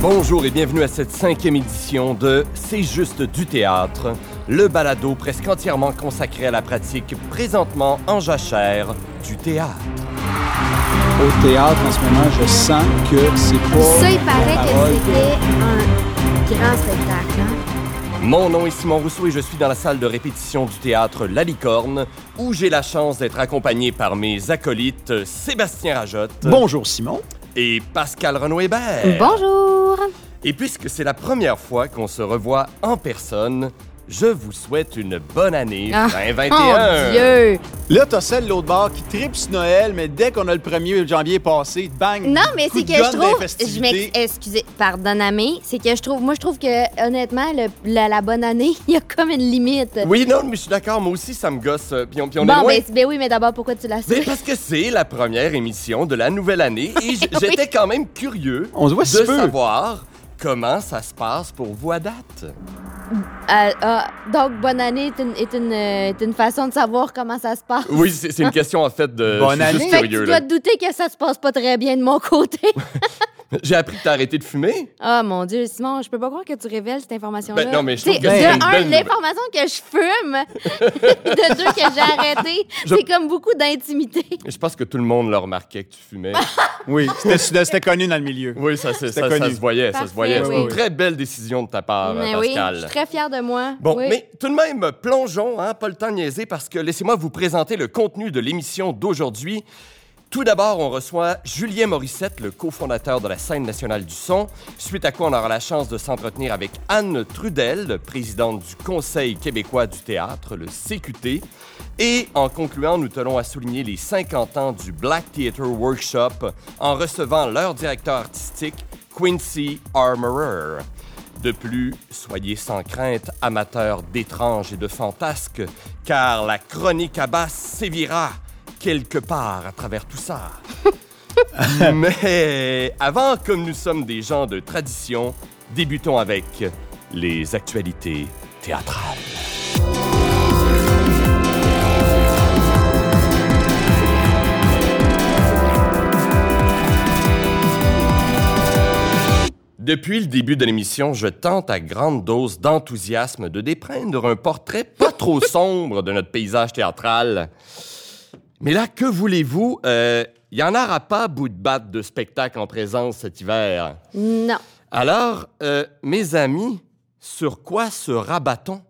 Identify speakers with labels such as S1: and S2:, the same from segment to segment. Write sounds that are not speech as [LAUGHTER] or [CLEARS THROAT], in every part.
S1: Bonjour et bienvenue à cette cinquième édition de C'est juste du théâtre, le balado presque entièrement consacré à la pratique présentement en jachère du théâtre.
S2: Au théâtre, en ce moment, je sens que c'est pas.
S3: Ça, il paraît que c'était un grand spectacle. Hein?
S1: Mon nom est Simon Rousseau et je suis dans la salle de répétition du théâtre La Licorne, où j'ai la chance d'être accompagné par mes acolytes Sébastien Rajotte
S2: Bonjour, Simon.
S1: Et Pascal Renaud-Hébert.
S3: Bonjour!
S1: Et puisque c'est la première fois qu'on se revoit en personne, je vous souhaite une bonne année
S3: Ah,
S1: 2021.
S3: Mon Dieu!
S2: Là, t'as celle de l'autre bord qui tripe sur Noël, mais dès qu'on a le 1er janvier passé, bang!
S3: Non, mais c'est que je trouve. Je Excusez, pardonnez c'est que je trouve. Moi, je trouve que, honnêtement, le- la, la bonne année, [LAUGHS] il y a comme une limite.
S1: Oui, non, mais je suis d'accord, moi aussi ça me gosse. euh, Puis on, puis on est
S3: bon,
S1: loin.
S3: ben, ben oui, mais d'abord, pourquoi tu l'as
S1: Mais
S3: su?
S1: parce que c'est la première émission de la nouvelle année et [LAUGHS]
S3: Oui.
S1: j'étais quand même curieux
S2: On se voit si
S1: de
S2: peu.
S1: savoir comment ça se passe pour vous à date.
S3: Euh, ah, donc, bonne année est une, est, une, euh, est une façon de savoir comment ça se passe.
S1: Oui, c'est une question en fait de.
S2: Bonne
S1: juste
S2: année.
S3: Fait que
S1: curieux.
S3: tu dois te douter que ça se passe pas très bien de mon côté. [LAUGHS] [LAUGHS]
S1: J'ai appris que t'as arrêté de fumer.
S3: Ah mon Dieu, Simon, je peux pas croire que tu révèles cette information-là.
S1: Ben non, mais je trouve
S3: sais,
S1: que
S3: de
S1: c'est une
S3: un,
S1: belle
S3: l'information que je fume, [LAUGHS] de deux que j'ai arrêté,
S1: Je-
S3: c'est comme beaucoup d'intimité.
S1: Je pense que tout le monde le remarquait que tu fumais. [LAUGHS]
S2: Oui, c'était c'était connu dans le milieu.
S1: Oui, ça, c'est- ça, ça
S2: connu.
S1: se voyait, ça
S3: Parfait,
S1: se voyait. C'est
S3: oui.
S1: une très belle décision de ta part,
S3: mais oui,
S1: Pascal.
S3: je suis très fière de moi.
S1: Bon,
S3: Oui.
S1: mais tout de même, plongeons, hein, pas le temps de niaiser, parce que laissez-moi vous présenter le contenu de l'émission d'aujourd'hui. Tout d'abord, on reçoit Julien Morissette, le cofondateur de la scène nationale du son, suite à quoi on aura la chance de s'entretenir avec Anne Trudel, présidente du Conseil québécois du théâtre, le CQT. Et en concluant, nous tenons à souligner les 50 ans du Black Theatre Workshop en recevant leur directeur artistique, Quincy Armorer. De plus, soyez sans crainte, amateurs d'étranges et de fantasques, car la chronique à basse sévira quelque part à travers tout ça. [LAUGHS] Mais avant, comme nous sommes des gens de tradition, débutons avec les actualités théâtrales. Depuis le début de l'émission, je tente à grande dose d'enthousiasme de dépeindre un portrait pas trop sombre de notre paysage théâtral. Mais là, que voulez-vous? Il y en aura pas bout de batte de spectacle en présence cet hiver.
S3: Non.
S1: Alors, euh, mes amis, sur quoi se rabat-on?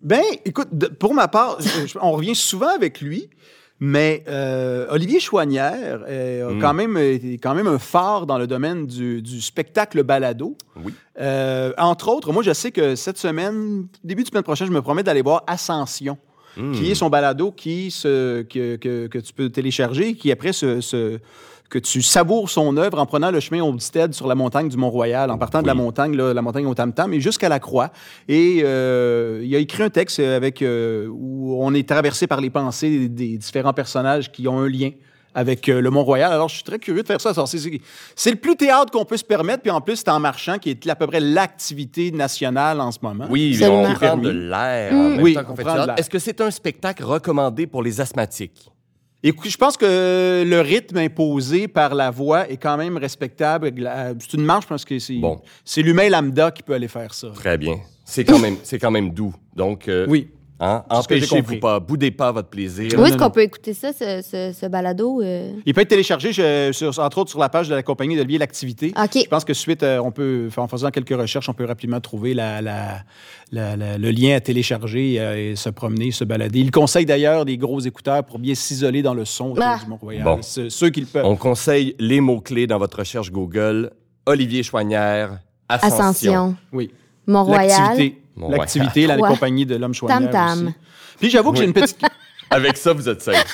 S2: Ben, écoute, de- pour ma part, je- je- on revient souvent avec lui, mais euh, Olivier Chouanière euh, a
S1: Mm.
S2: quand, même, été quand même un phare dans le domaine du, du spectacle balado.
S1: Oui.
S2: Euh, entre autres, moi, je sais que cette semaine, début de semaine prochaine, je me promets d'aller voir Ascension,
S1: Hmm.
S2: qui est son balado qui se, que, que, que tu peux télécharger, qui après se, se- que tu savoures son œuvre en prenant le chemin Olmsted sur la montagne du Mont-Royal, en partant de la montagne, là, la montagne au Tam-Tam, et jusqu'à la Croix. Et euh, il a écrit un texte avec, euh, où on est traversé par les pensées des, des différents personnages qui ont un lien avec euh, le Mont-Royal. Alors, je suis très curieux de faire ça. Alors, c'est- C'est c'est le plus théâtre qu'on peut se permettre, puis en plus, c'est en marchant, qui est à peu près l'activité nationale en ce moment.
S1: Oui, on prend de l'air en
S3: Mm.
S1: même
S2: Oui,
S1: temps qu'on
S2: on
S1: fait
S2: prend
S1: du
S2: de
S1: théâtre.
S2: l'air.
S1: Est-ce que c'est un spectacle recommandé pour les asthmatiques?
S2: Écoute, je pense que le rythme imposé par la voix est quand même respectable. C'est une marche parce que c'est
S1: Bon.
S2: c'est l'humain lambda qui peut aller faire ça.
S1: Très bien. C'est quand même, c'est quand même doux. Donc, euh,
S2: Oui.
S1: Hein, empêchez-vous pas, boudez pas votre plaisir.
S3: Où est-ce qu'on peut écouter ça, ce, ce, ce balado? euh?
S2: Il peut être téléchargé, je- sur- entre autres, sur la page de la compagnie d'Olivier L'Activité.
S3: OK.
S2: Je pense que suite, euh, on peut, en faisant quelques recherches, on peut rapidement trouver la, la- la- la- le lien à télécharger euh, et se promener, se balader. Il conseille d'ailleurs des gros écouteurs pour bien s'isoler dans le son autour
S3: Ah.
S2: du Mont-Royal.
S1: Bon.
S2: Ceux qui le peuvent.
S1: On conseille les mots-clés dans votre recherche Google. Olivier Chouanière, Ascension.
S3: Ascension.
S2: Oui.
S3: Mont-Royal.
S2: L'activité. La
S3: Ouais.
S2: compagnie de l'homme Chouanière
S3: Tam-tam.
S2: aussi. Puis j'avoue que j'ai une petite... [LAUGHS]
S1: Avec ça, vous êtes safe.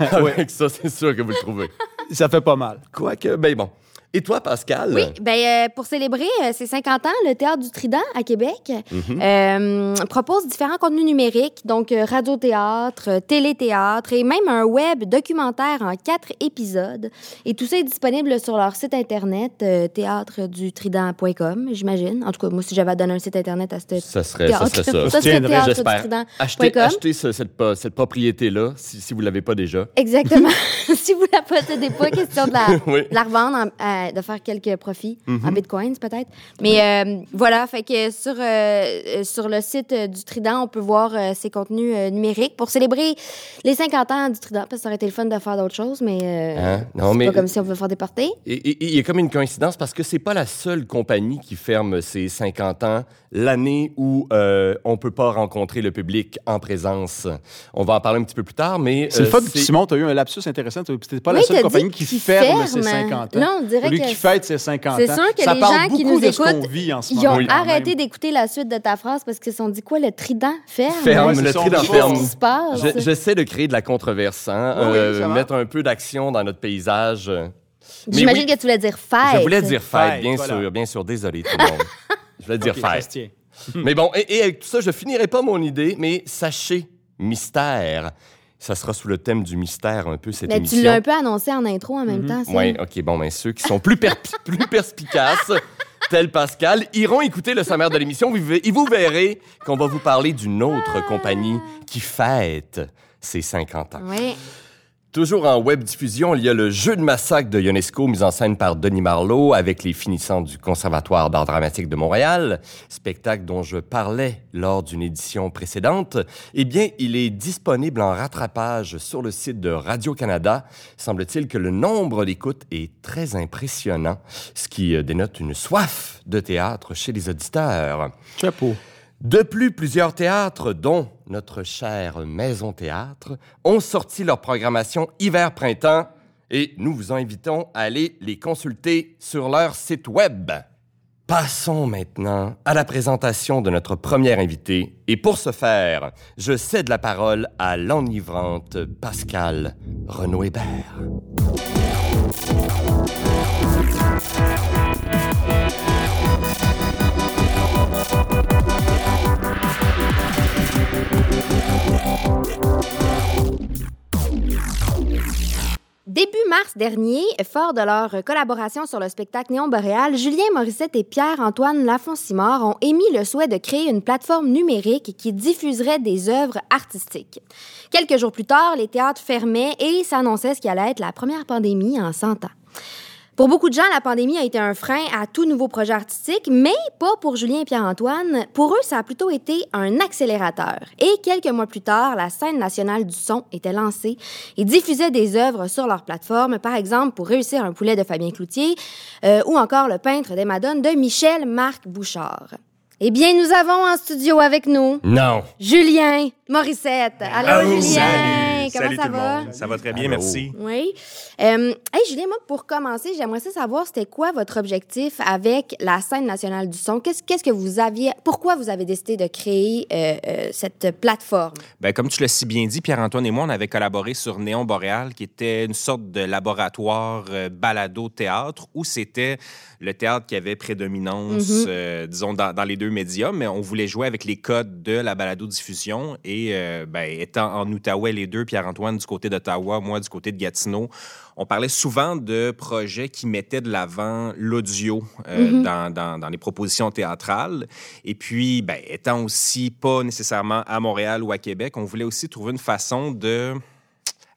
S1: [LAUGHS] Avec ça, c'est sûr que vous le trouvez.
S2: Ça fait pas mal.
S1: Quoique, ben bon. Et toi, Pascal?
S3: Oui, ben, euh, pour célébrer euh, ses 50 ans, le Théâtre du Trident à Québec
S1: Mhm.
S3: euh, propose différents contenus numériques, donc euh, radio-théâtre, euh, télé-théâtre et même un web documentaire en quatre épisodes. Et tout ça est disponible sur leur site internet, euh, théâtredutrident.com, j'imagine. En tout cas, moi, si j'avais à donner un site internet à ce
S1: Ça serait ça. Serait ça.
S3: ça serait
S1: J'espère. Achetez,
S3: théâtredutrident.com.
S1: achetez ce- cette, propriété-là, si, si vous ne l'avez pas déjà.
S3: Exactement. [LAUGHS] si vous la possédez pas, question de la, [LAUGHS]
S1: Oui.
S3: de la revendre en- à à- de faire quelques profits en bitcoins, peut-être. Mais euh, voilà, fait que sur, euh, euh, sur le site du Trident, on peut voir euh, ses contenus euh, numériques pour célébrer les 50 ans du Trident, parce que ça aurait été le fun de faire d'autres choses, mais euh,
S1: Hein? Non,
S3: c'est
S1: mais-
S3: pas comme si on pouvait faire des parties.
S1: Il y a comme une coïncidence parce que c'est pas la seule compagnie qui ferme ses 50 ans l'année où euh, on peut pas rencontrer le public en présence. On va en parler un petit peu plus tard, mais
S2: C'est le fun, Simon, tu as eu un lapsus intéressant. C'était pas la seule compagnie
S3: dit
S2: qui
S3: qu'il
S2: ferme ses
S3: ferme.
S2: 50 ans.
S3: Là, on dirait Que
S2: qui fête ses 50 ans.
S3: C'est sûr que
S2: Ça
S3: les
S2: parle
S3: gens qui nous
S2: de ce qu'on
S3: écoutent,
S2: vit en ce
S3: ils
S2: moment.
S3: ont
S1: Oui.
S3: arrêté d'écouter la suite de ta phrase parce qu'ils se sont dit quoi, le Trident ferme?
S1: Ferme, le trident ferme. J'essaie de créer de la controverse, hein,
S2: Oui,
S1: euh, mettre un peu d'action dans notre paysage.
S3: J'imagine
S1: oui,
S3: que tu voulais dire fête.
S1: Je voulais dire fête,
S2: Fête,
S1: bien
S2: voilà.
S1: sûr, bien sûr. Désolé tout le monde. [LAUGHS] Je voulais dire
S2: Ok, ça
S1: fête. Mais bon, et, et avec tout ça, je finirai pas mon idée, mais sachez, mystère. Ça sera sous le thème du mystère un peu cette
S3: Mais
S1: émission.
S3: tu l'as un peu annoncé en intro en même temps. ça.
S1: Oui, OK, bon, ben ceux qui sont plus, per- [LAUGHS] plus perspicaces, tel Pascal, iront écouter le sommaire de l'émission et vous verrez qu'on va vous parler d'une autre compagnie qui fête ses 50 ans.
S3: Oui.
S1: Toujours en web diffusion, il y a le jeu de massacre de Ionesco, mis en scène par Denis Marlowe, avec les finissants du Conservatoire d'art dramatique de Montréal, spectacle dont je parlais lors d'une édition précédente. Eh bien, il est disponible en rattrapage sur le site de Radio-Canada. Semble-t-il que le nombre d'écoutes est très impressionnant, ce qui euh, dénote une soif de théâtre chez les auditeurs.
S2: Chapeau.
S1: De plus, plusieurs théâtres, dont notre chère Maison Théâtre, ont sorti leur programmation hiver-printemps et nous vous invitons à aller les consulter sur leur site web. Passons maintenant à la présentation de notre première invitée. Et pour ce faire, je cède la parole à l'enivrante Pascal Renaud-Hébert.
S3: Début mars dernier, fort de leur collaboration sur le spectacle Néon Boréal, Julien Morissette et Pierre-Antoine Lafont-Simard ont émis le souhait de créer une plateforme numérique qui diffuserait des œuvres artistiques. Quelques jours plus tard, les théâtres fermaient et s'annonçait ce qui allait être la première pandémie en 100 ans. Pour beaucoup de gens, la pandémie a été un frein à tout nouveau projet artistique, mais pas pour Julien et Pierre-Antoine. Pour eux, ça a plutôt été un accélérateur. Et quelques mois plus tard, la scène nationale du son était lancée et diffusait des œuvres sur leur plateforme, par exemple pour réussir un poulet de Fabien Cloutier euh, ou encore le peintre des Madones de Michel-Marc Bouchard. Eh bien, nous avons en studio avec nous
S1: Non.
S3: Julien Morissette. Allô,
S1: Allô,
S3: Julien!
S4: Salut!
S3: Comment
S4: Salut
S3: ça
S4: tout le
S3: va?
S4: monde. Ça va très bien, merci.
S3: Oui. Euh, hey, Julien, moi, pour commencer, j'aimerais ça savoir c'était quoi votre objectif avec la scène nationale du son? Qu'est-ce qu'est-ce que vous aviez, pourquoi vous avez décidé de créer euh, euh, cette plateforme?
S4: Ben, comme tu l'as si bien dit, Pierre-Antoine et moi, on avait collaboré sur Néon Boréal, qui était une sorte de laboratoire euh, balado-théâtre, où c'était le théâtre qui avait prédominance,
S3: Mhm.
S4: euh, disons, dans, dans les deux médias, mais on voulait jouer avec les codes de la balado-diffusion. Et euh, ben, étant en Outaouais, les deux, Pierre-Antoine du côté d'Ottawa, moi du côté de Gatineau, on parlait souvent de projets qui mettaient de l'avant l'audio euh,
S3: Mhm.
S4: dans, dans- dans les propositions théâtrales. Et puis, ben, étant aussi pas nécessairement à Montréal ou à Québec, on voulait aussi trouver une façon de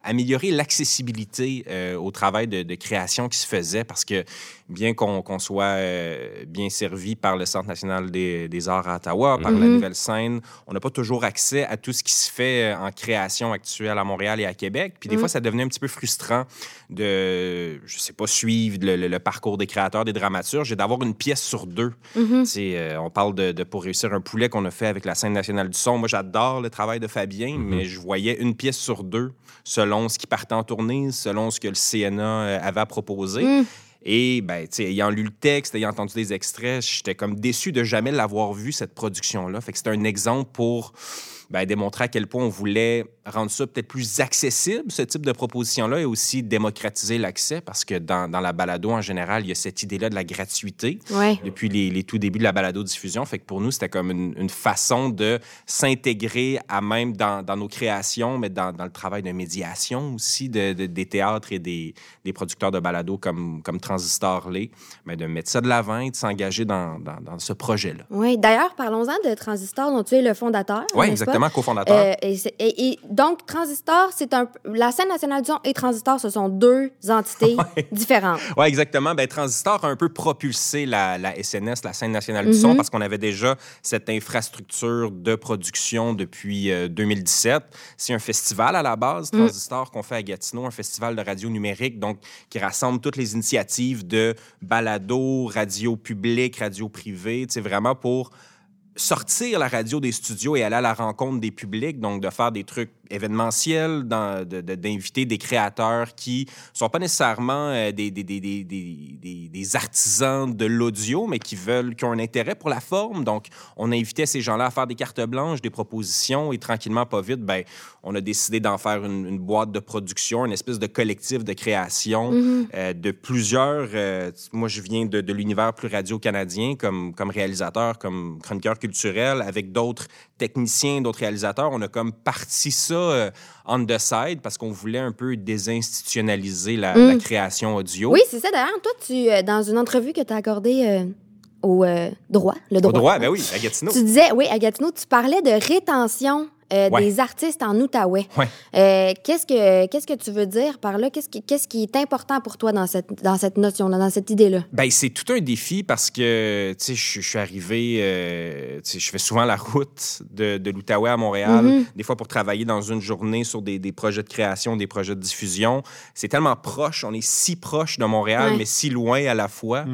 S4: améliorer l'accessibilité euh, au travail de, de création qui se faisait parce que bien qu'on soit euh, bien servi par le Centre national des, des arts à Ottawa, par la
S3: Mhm.
S4: nouvelle scène, on n'a pas toujours accès à tout ce qui se fait euh, en création actuelle à Montréal et à Québec. Puis des
S3: Mhm.
S4: fois, ça devenait un petit peu frustrant de, je sais pas, suivre le, le- le parcours des créateurs, des dramaturges et d'avoir une pièce sur deux.
S3: Mhm.
S4: C'est, euh, on parle de, de Pour réussir un poulet qu'on a fait avec la scène nationale du son. Moi, j'adore le travail de Fabien, mais je voyais une pièce sur deux selon ce qui partait en tournée, selon ce que le CNA avait à proposer.
S3: Mm.
S4: Et, ben, tu sais, ayant lu le texte, ayant entendu des extraits, j'étais comme déçu de jamais l'avoir vu, cette production-là. Fait que c'était un exemple pour ben, démontrer à quel point on voulait rendre ça peut-être plus accessible, ce type de proposition-là, et aussi démocratiser l'accès, parce que dans, dans la balado, en général, il y a cette idée-là de la gratuité
S3: Ouais.
S4: depuis les, les tout débuts de la balado-diffusion. Fait que pour nous, c'était comme une, une façon de s'intégrer à même dans, dans nos créations, mais dans, dans le travail de médiation aussi de, de- des théâtres et des, des producteurs de balado comme, comme Transistor Lay, mais de mettre ça de l'avant et de s'engager dans, ce projet-là.
S3: Oui. D'ailleurs, parlons-en de Transistor, dont tu es le fondateur.
S4: Oui,
S3: pas?
S4: Exactement, cofondateur.
S3: Euh, et, c'est- et- et donc, Transistor, c'est un. La scène nationale du son et Transistor, ce sont deux entités [LAUGHS] différentes.
S4: Oui, exactement. Ben, Transistor a un peu propulsé la, la SNS, la scène nationale du son, parce qu'on avait déjà cette infrastructure de production depuis euh, 2017. C'est un festival à la base, Transistor, qu'on fait à Gatineau, un festival de radio numérique, donc qui rassemble toutes les initiatives de balado, radio publique, radio privée, c'est vraiment pour sortir la radio des studios et aller à la rencontre des publics, donc de faire des trucs de- de- d'inviter des créateurs qui sont pas nécessairement euh, des, artisans de l'audio, mais qui veulent, qui ont un intérêt pour la forme. Donc, on invitait ces gens-là à faire des cartes blanches, des propositions, et tranquillement, pas vite, ben, on a décidé d'en faire une, une boîte de production, une espèce de collectif de création euh, de plusieurs. euh, moi, je viens de, de l'univers plus radio-canadien comme, comme réalisateur, comme chroniqueur culturel, avec d'autres techniciens, d'autres réalisateurs. On a comme parti ça euh, on the side parce qu'on voulait un peu désinstitutionnaliser la, la création audio.
S3: Oui, c'est ça. D'ailleurs, toi, tu, euh, dans une entrevue que tu as accordée euh, au euh, droit, le droit.
S4: Au droit, ben oui, à Gatineau.
S3: Tu disais, oui, à Gatineau, tu parlais de rétention euh,
S4: Ouais.
S3: des artistes en Outaouais.
S4: Ouais.
S3: Euh, qu'est-ce que qu'est-ce que tu veux dire par là? Qu'est-ce qui qu'est-ce qui est important pour toi dans cette dans cette notion dans cette idée là
S4: Ben, c'est tout un défi parce que, tu sais, je suis arrivé, euh, tu sais, je fais souvent la route de, de l'Outaouais à Montréal,
S3: Mm-hmm.
S4: des fois pour travailler dans une journée sur des, des projets de création, des projets de diffusion. C'est tellement proche, on est si proche de Montréal,
S3: Ouais.
S4: mais si loin à la fois.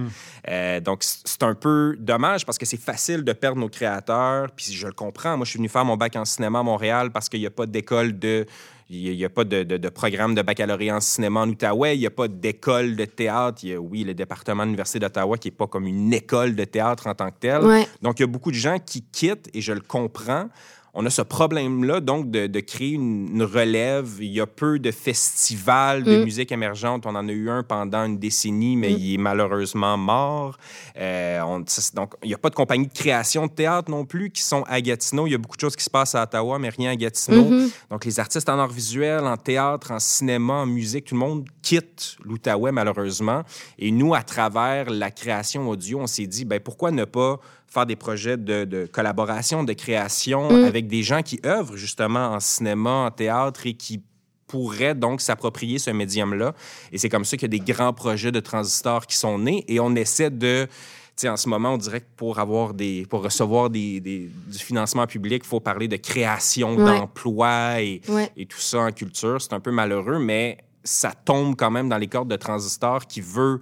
S4: Euh, donc, c'est un peu dommage parce que c'est facile de perdre nos créateurs, puis je le comprends. Moi, je suis venu faire mon bac en cinéma à Montréal parce qu'il n'y a pas d'école de... Il n'y a, pas de, de- de programme de baccalauréat en cinéma en Outaouais. Il n'y a pas d'école de théâtre. Il y a, oui, le département de l'Université d'Ottawa qui n'est pas comme une école de théâtre en tant que telle.
S3: Ouais.
S4: Donc, il y a beaucoup de gens qui quittent et je le comprends. On a ce problème-là, donc, de, de créer une, une relève. Il y a peu de festivals de
S3: Mm.
S4: musique émergente. On en a eu un pendant une décennie, mais il est malheureusement mort. Euh, on- donc, il n'y a pas de compagnie de création de théâtre non plus qui sont à Gatineau. Il y a beaucoup de choses qui se passent à Ottawa, mais rien à Gatineau.
S3: Mm-hmm.
S4: Donc, les artistes en art visuel, en théâtre, en cinéma, en musique, tout le monde quitte l'Outaouais, malheureusement. Et nous, à travers la création audio, on s'est dit, ben, pourquoi ne pas faire des projets de, de collaboration, de création avec des gens qui œuvrent justement en cinéma, en théâtre et qui pourraient donc s'approprier ce médium-là. Et c'est comme ça qu'il y a des grands projets de transistors qui sont nés et on essaie de... Tu sais, en ce moment, on dirait que pour avoir des, pour recevoir des, des- du financement public, il faut parler de création
S3: Ouais.
S4: d'emplois et,
S3: Ouais.
S4: et tout ça en culture. C'est un peu malheureux, mais ça tombe quand même dans les cordes de Transistor qui veut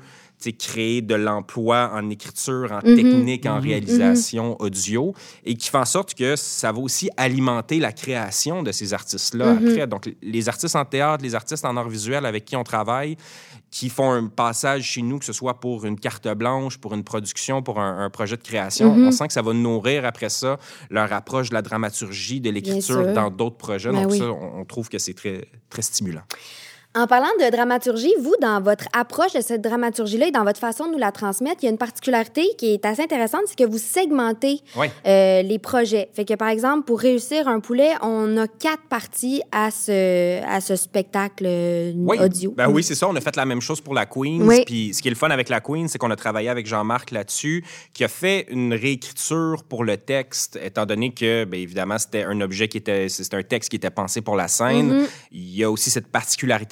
S4: créer de l'emploi en écriture, en technique, en réalisation audio, et qui fait en sorte que ça va aussi alimenter la création de ces artistes-là après. Donc, les artistes en théâtre, les artistes en art visuel avec qui on travaille, qui font un passage chez nous, que ce soit pour une carte blanche, pour une production, pour un, un projet de création, on sent que ça va nourrir après ça leur approche de la dramaturgie, de l'écriture dans d'autres projets.
S3: Ben
S4: Donc
S3: oui.
S4: ça, on, on trouve que c'est très, très stimulant.
S3: En parlant de dramaturgie, vous, dans votre approche de cette dramaturgie-là et dans votre façon de nous la transmettre, il y a une particularité qui est assez intéressante, c'est que vous segmentez
S4: Oui.
S3: euh, les projets. Fait que, par exemple, pour réussir un poulet, on a quatre parties à ce, à ce spectacle euh,
S4: Oui.
S3: audio.
S4: Ben oui, c'est ça. On a fait la même chose pour la Queen.
S3: Oui.
S4: Puis ce qui est le fun avec la Queen, c'est qu'on a travaillé avec Jean-Marc là-dessus, qui a fait une réécriture pour le texte, étant donné que, bien évidemment, c'était un objet qui était, c'était un texte qui était pensé pour la scène.
S3: Mm-hmm.
S4: Il y a aussi cette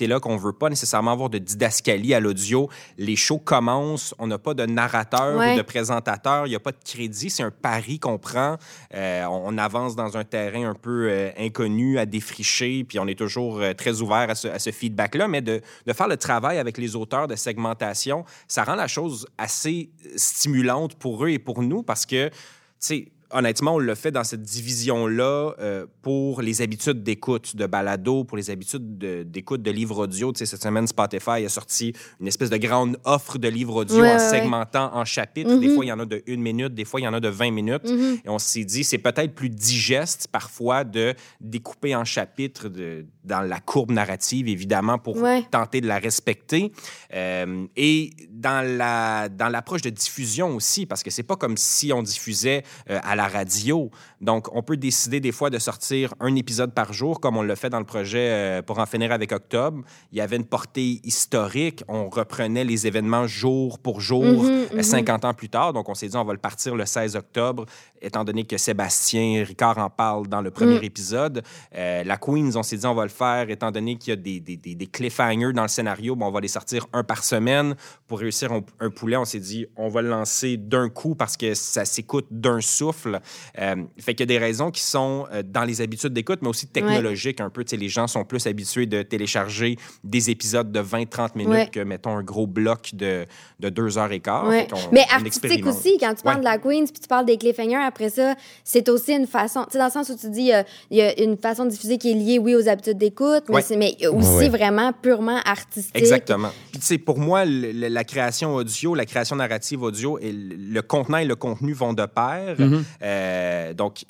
S4: particularité-là qu'on veut pas nécessairement avoir de didascalie à l'audio. Les shows commencent, on n'a pas de narrateur
S3: Ouais.
S4: ou de présentateur, il n'y a pas de crédit, c'est un pari qu'on prend. Euh, on, on avance dans un terrain un peu euh, inconnu à défricher, puis on est toujours euh, très ouvert à ce, à ce feedback-là, mais de, de faire le travail avec les auteurs de segmentation, ça rend la chose assez stimulante pour eux et pour nous parce que, tu sais, honnêtement, on le fait dans cette division-là euh, pour les habitudes d'écoute de balado, pour les habitudes de- d'écoute de, livres audio. Tu sais, cette semaine, Spotify a sorti une espèce de grande offre de livres audio
S3: Ouais,
S4: en
S3: ouais,
S4: segmentant en chapitres. Des fois, il y en a de une minute, des fois, il y en a de 20 minutes.
S3: Mm-hmm.
S4: Et on s'est dit, c'est peut-être plus digeste parfois de découper en chapitres de, dans la courbe narrative, évidemment, pour
S3: Ouais.
S4: tenter de la respecter. Euh, et dans la dans l'approche de diffusion aussi, parce que c'est pas comme si on diffusait euh, à la radio. Donc, on peut décider des fois de sortir un épisode par jour, comme on l'a fait dans le projet euh, pour en finir avec Octobre. Il y avait une portée historique. On reprenait les événements jour pour jour,
S3: Mhm,
S4: euh, 50 ans plus tard. Donc, on s'est dit, on va le partir le 16 octobre étant donné que Sébastien Ricard en parle dans le premier
S3: Mm.
S4: épisode. Euh, la Queens, on s'est dit on va le faire, étant donné qu'il y a des, des, des, cliffhangers dans le scénario, bon, on va les sortir un par semaine. Pour réussir un, un poulet, on s'est dit on va le lancer d'un coup parce que ça s'écoute d'un souffle. Euh, fait qu'il y a des raisons qui sont euh, dans les habitudes d'écoute, mais aussi technologiques un peu. Tu sais, les gens sont plus habitués de télécharger des épisodes de 20-30 minutes
S3: Ouais.
S4: que, mettons, un gros bloc de, de deux heures et quart.
S3: Ouais. Mais artistique aussi, quand tu parles de la Queens puis tu parles des cliffhangers, après ça, c'est aussi une façon, tu sais, dans le sens où tu dis, euh, il y a une façon de diffuser qui est liée, oui, aux habitudes d'écoute, mais,
S4: Ouais.
S3: c'est- mais aussi
S1: Ouais,
S3: vraiment purement artistique.
S4: Exactement. Puis, tu sais, pour moi, le- le- la création audio, la création narrative audio et le, le contenant et le contenu vont de pair. Euh, donc,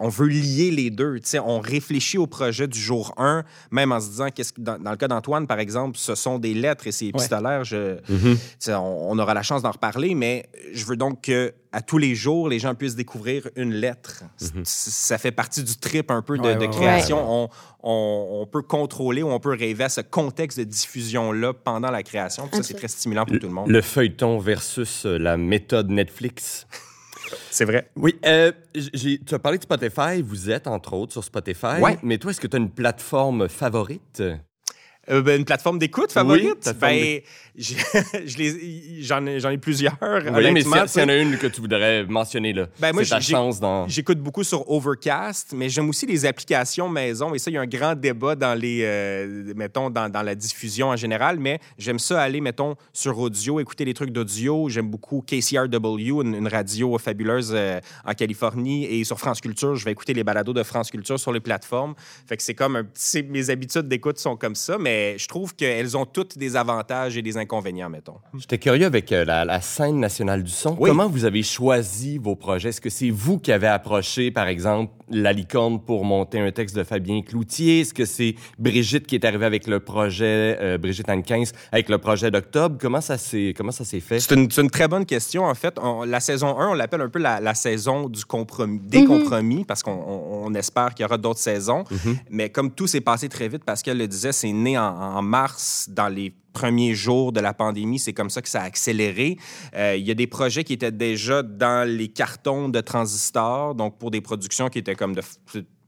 S4: on veut lier les deux. On réfléchit au projet du jour 1, même en se disant, qu'est-ce que, dans, dans le cas d'Antoine, par exemple, ce sont des lettres et c'est épistolaire. Je, sais, on, on aura la chance d'en reparler, mais je veux donc que à tous les jours, les gens puissent découvrir une lettre. C- Ça fait partie du trip un peu de,
S2: Ouais,
S4: de
S2: ouais, ouais.
S4: création. On, on- on peut contrôler ou on peut rêver à ce contexte de diffusion-là pendant la création. Puis ça, c'est très stimulant pour tout le monde.
S1: Le feuilleton versus euh, la méthode Netflix. [LAUGHS]
S4: C'est vrai.
S1: Oui, euh, tu as parlé de Spotify. Vous êtes, entre autres, sur Spotify.
S4: Ouais.
S1: Mais toi, est-ce que tu as une plateforme favorite?
S4: Euh, ben, une plateforme d'écoute favorite?
S1: plateforme
S4: ben, [LAUGHS] j'en ai, j'en ai plusieurs.
S1: Oui, mais s'il y, en a une que tu voudrais mentionner, là,
S4: Ben, moi,
S1: ta chance dans...
S4: J'écoute beaucoup sur Overcast, mais j'aime aussi les applications maison. Et ça, il y a un grand débat dans les, euh, mettons, dans, dans la diffusion en général. Mais j'aime ça aller, mettons, sur audio, écouter les trucs d'audio. J'aime beaucoup KCRW, une, une radio fabuleuse euh, en Californie. Et sur France Culture, je vais écouter les balados de France Culture sur les plateformes. Fait que c'est comme un petit... Mes habitudes d'écoute sont comme ça, mais je trouve qu'elles ont toutes des avantages et des inconvénients, mettons.
S1: J'étais curieux avec euh, la, la scène nationale du son.
S4: Oui.
S1: Comment vous avez choisi vos projets? Est-ce que c'est vous qui avez approché, par exemple, la licorne pour monter un texte de Fabien Cloutier? Est-ce que c'est Brigitte qui est arrivée avec le projet, euh, Brigitte Hankins, avec le projet d'octobre? Comment ça s'est, comment ça s'est fait?
S4: C'est une, c'est une très bonne question. En fait, On- la saison 1, on l'appelle un peu la, la saison du compromis, des compromis, parce qu'on on- on espère qu'il y aura d'autres saisons. Mais comme tout s'est passé très vite, Pascal le disait, c'est né en, en mars, dans les premiers jours de la pandémie. C'est comme ça que ça a accéléré. Euh, Il y a des projets qui étaient déjà dans les cartons de Transistor, donc pour des productions qui étaient comme de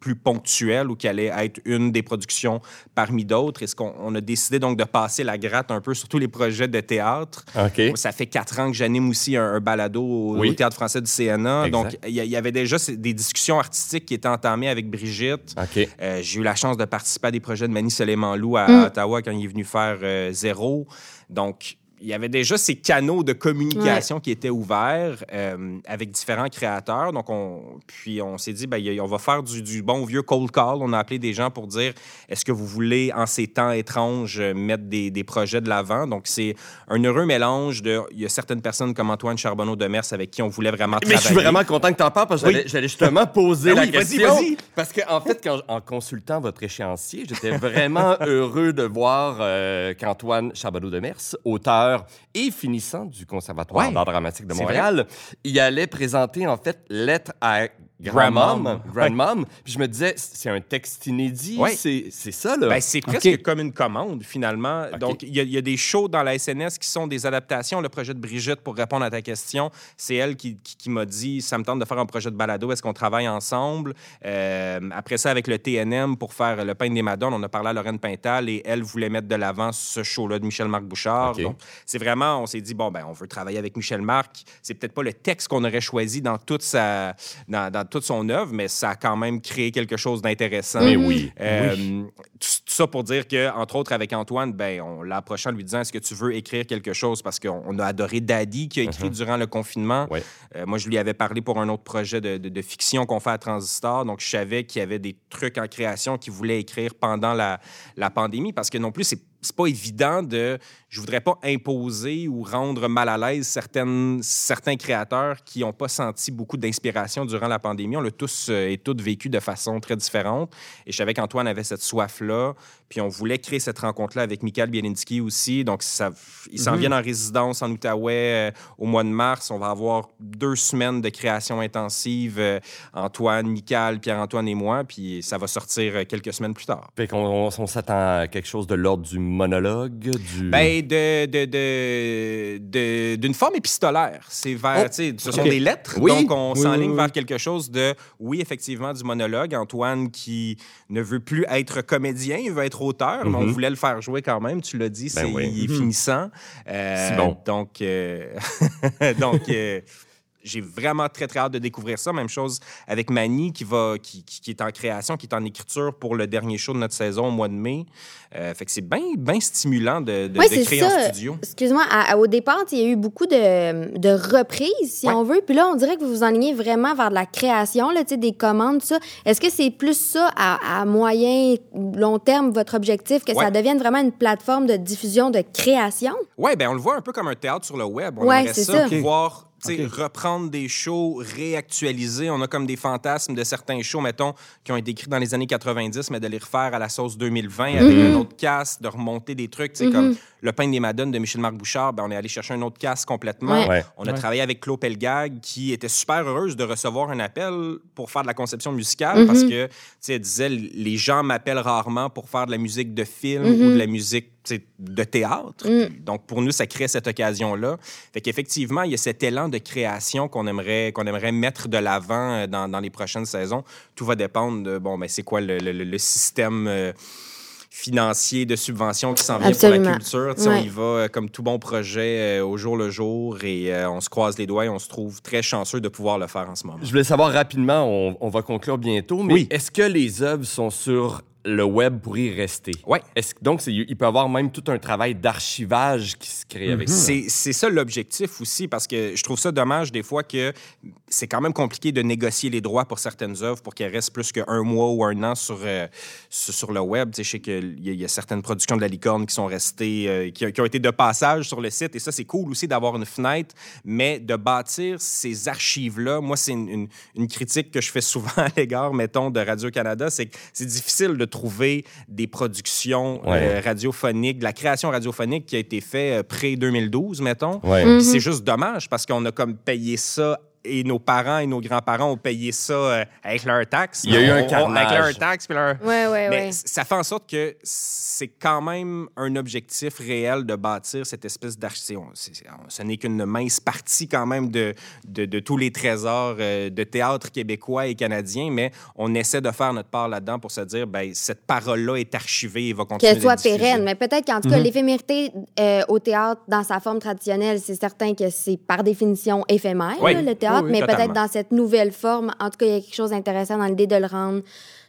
S4: plus ponctuelles ou qui allaient être une des productions parmi d'autres? Et ce qu'on on a décidé donc de passer la gratte un peu sur tous les projets de théâtre?
S1: OK.
S4: Ça fait quatre ans que j'anime aussi un, un balado au,
S1: Oui.
S4: au Théâtre français du CNA.
S1: Exact.
S4: Donc, il y, avait déjà des discussions artistiques qui étaient entamées avec Brigitte.
S1: OK.
S4: Euh, j'ai eu la chance de participer à des projets de Manny Soleiman-Lou à,
S3: Mm.
S4: à Ottawa quand il est venu faire euh, Zéro. Donc, il y avait déjà ces canaux de communication qui étaient ouverts euh, avec différents créateurs. Donc, on, puis on s'est dit, ben, y on va faire du, du bon vieux cold call. On a appelé des gens pour dire, est-ce que vous voulez, en ces temps étranges, mettre des, des projets de l'avant? Donc, c'est un heureux mélange de... Il y a certaines personnes comme Antoine Charbonneau-Demers avec qui on voulait vraiment
S1: Mais je suis
S4: travailler.
S1: vraiment content que tu en parles parce que
S4: Oui.
S1: j'allais- justement [LAUGHS] poser
S4: Ben
S1: la
S4: oui, vas-y,
S1: question.
S4: vas-y.
S1: Parce que en fait, quand, en consultant votre échéancier, j'étais vraiment [LAUGHS] heureux de voir euh, qu'Antoine Charbonneau-Demers, auteur et finissant du Conservatoire
S4: Ouais,
S1: d'art dramatique de Montréal, il allait présenter en fait Lettre à Grandmom.
S4: Grandmom.
S1: Puis je me disais, c'est un texte inédit,
S4: Ouais.
S1: c'est c'est ça là.
S4: Ben, c'est presque comme une commande, finalement. Donc, il y, a- il y a des shows dans la SNS qui sont des adaptations. Le projet de Brigitte, pour répondre à ta question, c'est elle qui, qui- qui m'a dit ça me tente de faire un projet de balado, est-ce qu'on travaille ensemble Euh, Après ça, avec le TNM, pour faire Le Pain des Madones, on a parlé à Lorraine Pintal et elle voulait mettre de l'avant ce show-là de Michel-Marc Bouchard. Donc, c'est vraiment, on s'est dit, bon, ben, on veut travailler avec Michel-Marc. C'est peut-être pas le texte qu'on aurait choisi dans toute, sa, dans, dans toute son œuvre, mais ça a quand même créé quelque chose d'intéressant.
S1: Mais oui.
S4: Euh, tout, tout ça pour dire que, entre autres, avec Antoine, ben, on l'a approché en lui disant Est-ce que tu veux écrire quelque chose? Parce qu'on on a adoré Daddy qui a écrit durant le confinement.
S1: Ouais.
S4: Euh, moi, je lui avais parlé pour un autre projet de, de- de fiction qu'on fait à Transistor. Donc, je savais qu'il y avait des trucs en création qu'il voulait écrire pendant la, la pandémie parce que non plus, c'est c'est pas évident de. Je voudrais pas imposer ou rendre mal à l'aise certaines, certains créateurs qui n'ont pas senti beaucoup d'inspiration durant la pandémie. On l'a tous euh, et toutes vécu de façon très différente. Et je savais qu'Antoine avait cette soif-là. Puis on voulait créer cette rencontre-là avec Michael Bielinski aussi. Donc, ça, ils s'en viennent en résidence en Outaouais euh, au mois de mars. On va avoir deux semaines de création intensive. euh, Antoine, Michael, Pierre-Antoine et moi. Puis ça va sortir euh, quelques semaines plus tard.
S1: Fait qu'on on, on s'attend à quelque chose de l'ordre du monologue, du...
S4: Ben, de, de, de, de- d'une forme épistolaire. C'est vers,
S1: Oh,
S4: tu sais, ce sont des lettres,
S1: Oui.
S4: donc on
S2: Oui,
S4: s'enligne
S2: oui.
S4: vers quelque chose de, oui, effectivement, du monologue. Antoine qui ne veut plus être comédien, il veut être auteur, mais on
S1: Mhm.
S4: voulait le faire jouer quand même, tu l'as dit,
S1: Ben
S4: c'est,
S1: oui.
S4: il est
S2: Mhm.
S4: finissant. Euh,
S1: C'est bon.
S4: Donc, euh, [LAUGHS] donc euh, j'ai vraiment très, très hâte de découvrir ça. Même chose avec Mani qui, va, qui, qui- qui est en création, qui est en écriture pour le dernier show de notre saison au mois de mai. Euh, fait que c'est bien bien stimulant de, de,
S3: Oui,
S4: de
S3: c'est
S4: créer en
S3: ça.
S4: studio.
S3: Excuse-moi, au départ, il y a eu beaucoup de, de reprises, si
S4: Ouais.
S3: on veut. Puis là, on dirait que vous vous enlignez vraiment vers de la création, là, tu sais, des commandes, tout ça. Est-ce que c'est plus ça, à, à moyen, long terme, votre objectif, que ça
S4: Ouais.
S3: devienne vraiment une plateforme de diffusion de création?
S4: Oui, ben on le voit un peu comme un théâtre sur le web. On
S3: Ouais,
S4: aimerait
S3: c'est
S4: ça,
S3: ça.
S2: Ok.
S4: pouvoir reprendre des shows, réactualiser. On a comme des fantasmes de certains shows, mettons, qui ont été écrits dans les années 90, mais de les refaire à la sauce 2020 avec
S3: Mhm.
S4: un autre cast, de remonter des trucs. tu sais, Comme Le pain des Madones de Michel-Marc Bouchard, ben, on est allé chercher un autre cast complètement.
S3: Ouais.
S1: Ouais.
S4: On a
S2: Ouais.
S4: travaillé avec Claude Pelgag, qui était super heureuse de recevoir un appel pour faire de la conception musicale parce que, tu sais, elle disait, les gens m'appellent rarement pour faire de la musique de film ou de la musique de théâtre. Donc, pour nous, ça crée cette occasion-là. Fait qu'effectivement, il y a cet élan de création qu'on aimerait, qu'on aimerait mettre de l'avant euh, dans, dans les prochaines saisons. Tout va dépendre de, bon, ben, c'est quoi le, le- le système euh, financier de subvention qui s'en vient pour la culture. Tu sais, On
S3: Ouais.
S4: y va euh, comme tout bon projet euh, au jour le jour et euh, on se croise les doigts et on se trouve très chanceux de pouvoir le faire en ce moment.
S1: Je voulais savoir rapidement, on, on va conclure bientôt, mais
S4: Oui.
S1: est-ce que les œuvres sont sur le web pour y rester?
S4: Ouais.
S1: Est-ce, donc, c'est- il peut y avoir même tout un travail d'archivage qui se crée avec ça?
S4: C'est c'est ça l'objectif aussi, parce que je trouve ça dommage des fois que c'est quand même compliqué de négocier les droits pour certaines œuvres pour qu'elles restent plus qu'un mois ou un an sur, euh, sur, le web. Tu sais, je sais qu'il y, a- il y a certaines productions de la licorne qui sont restées, euh, qui, qui ont été de passage sur le site, et ça, c'est cool aussi d'avoir une fenêtre, mais de bâtir ces archives-là, moi, c'est une, une- une critique que je fais souvent [LAUGHS] à l'égard, mettons, de Radio-Canada, c'est que c'est difficile de trouver des productions
S1: Ouais.
S4: euh, radiophoniques, de la création radiophonique qui a été faite euh, pré-2012, mettons.
S1: Ouais.
S3: Mm.
S4: Puis C'est juste dommage parce qu'on a comme payé ça et nos parents et nos grands-parents ont payé ça euh, avec leurs taxes.
S1: Il y a eu un carnage.
S4: Avec leurs taxes puis leur...
S3: Oui, oui,
S4: Mais ça fait en sorte que c'est quand même un objectif réel de bâtir cette espèce d'archive. Ce n'est qu'une mince partie quand même de, de, de tous les trésors euh, de théâtre québécois et canadiens, mais on essaie de faire notre part là-dedans pour se dire, ben cette parole-là est archivée et va continuer
S3: Qu'elle soit pérenne. Mais peut-être qu'en tout cas, l'éphémérité euh, au théâtre, dans sa forme traditionnelle, c'est certain que c'est par définition éphémère,
S4: Oui.
S3: là, le théâtre.
S4: Oui, oui,
S3: mais peut-être dans cette nouvelle forme, en tout cas, il y a quelque chose d'intéressant dans l'idée de le rendre.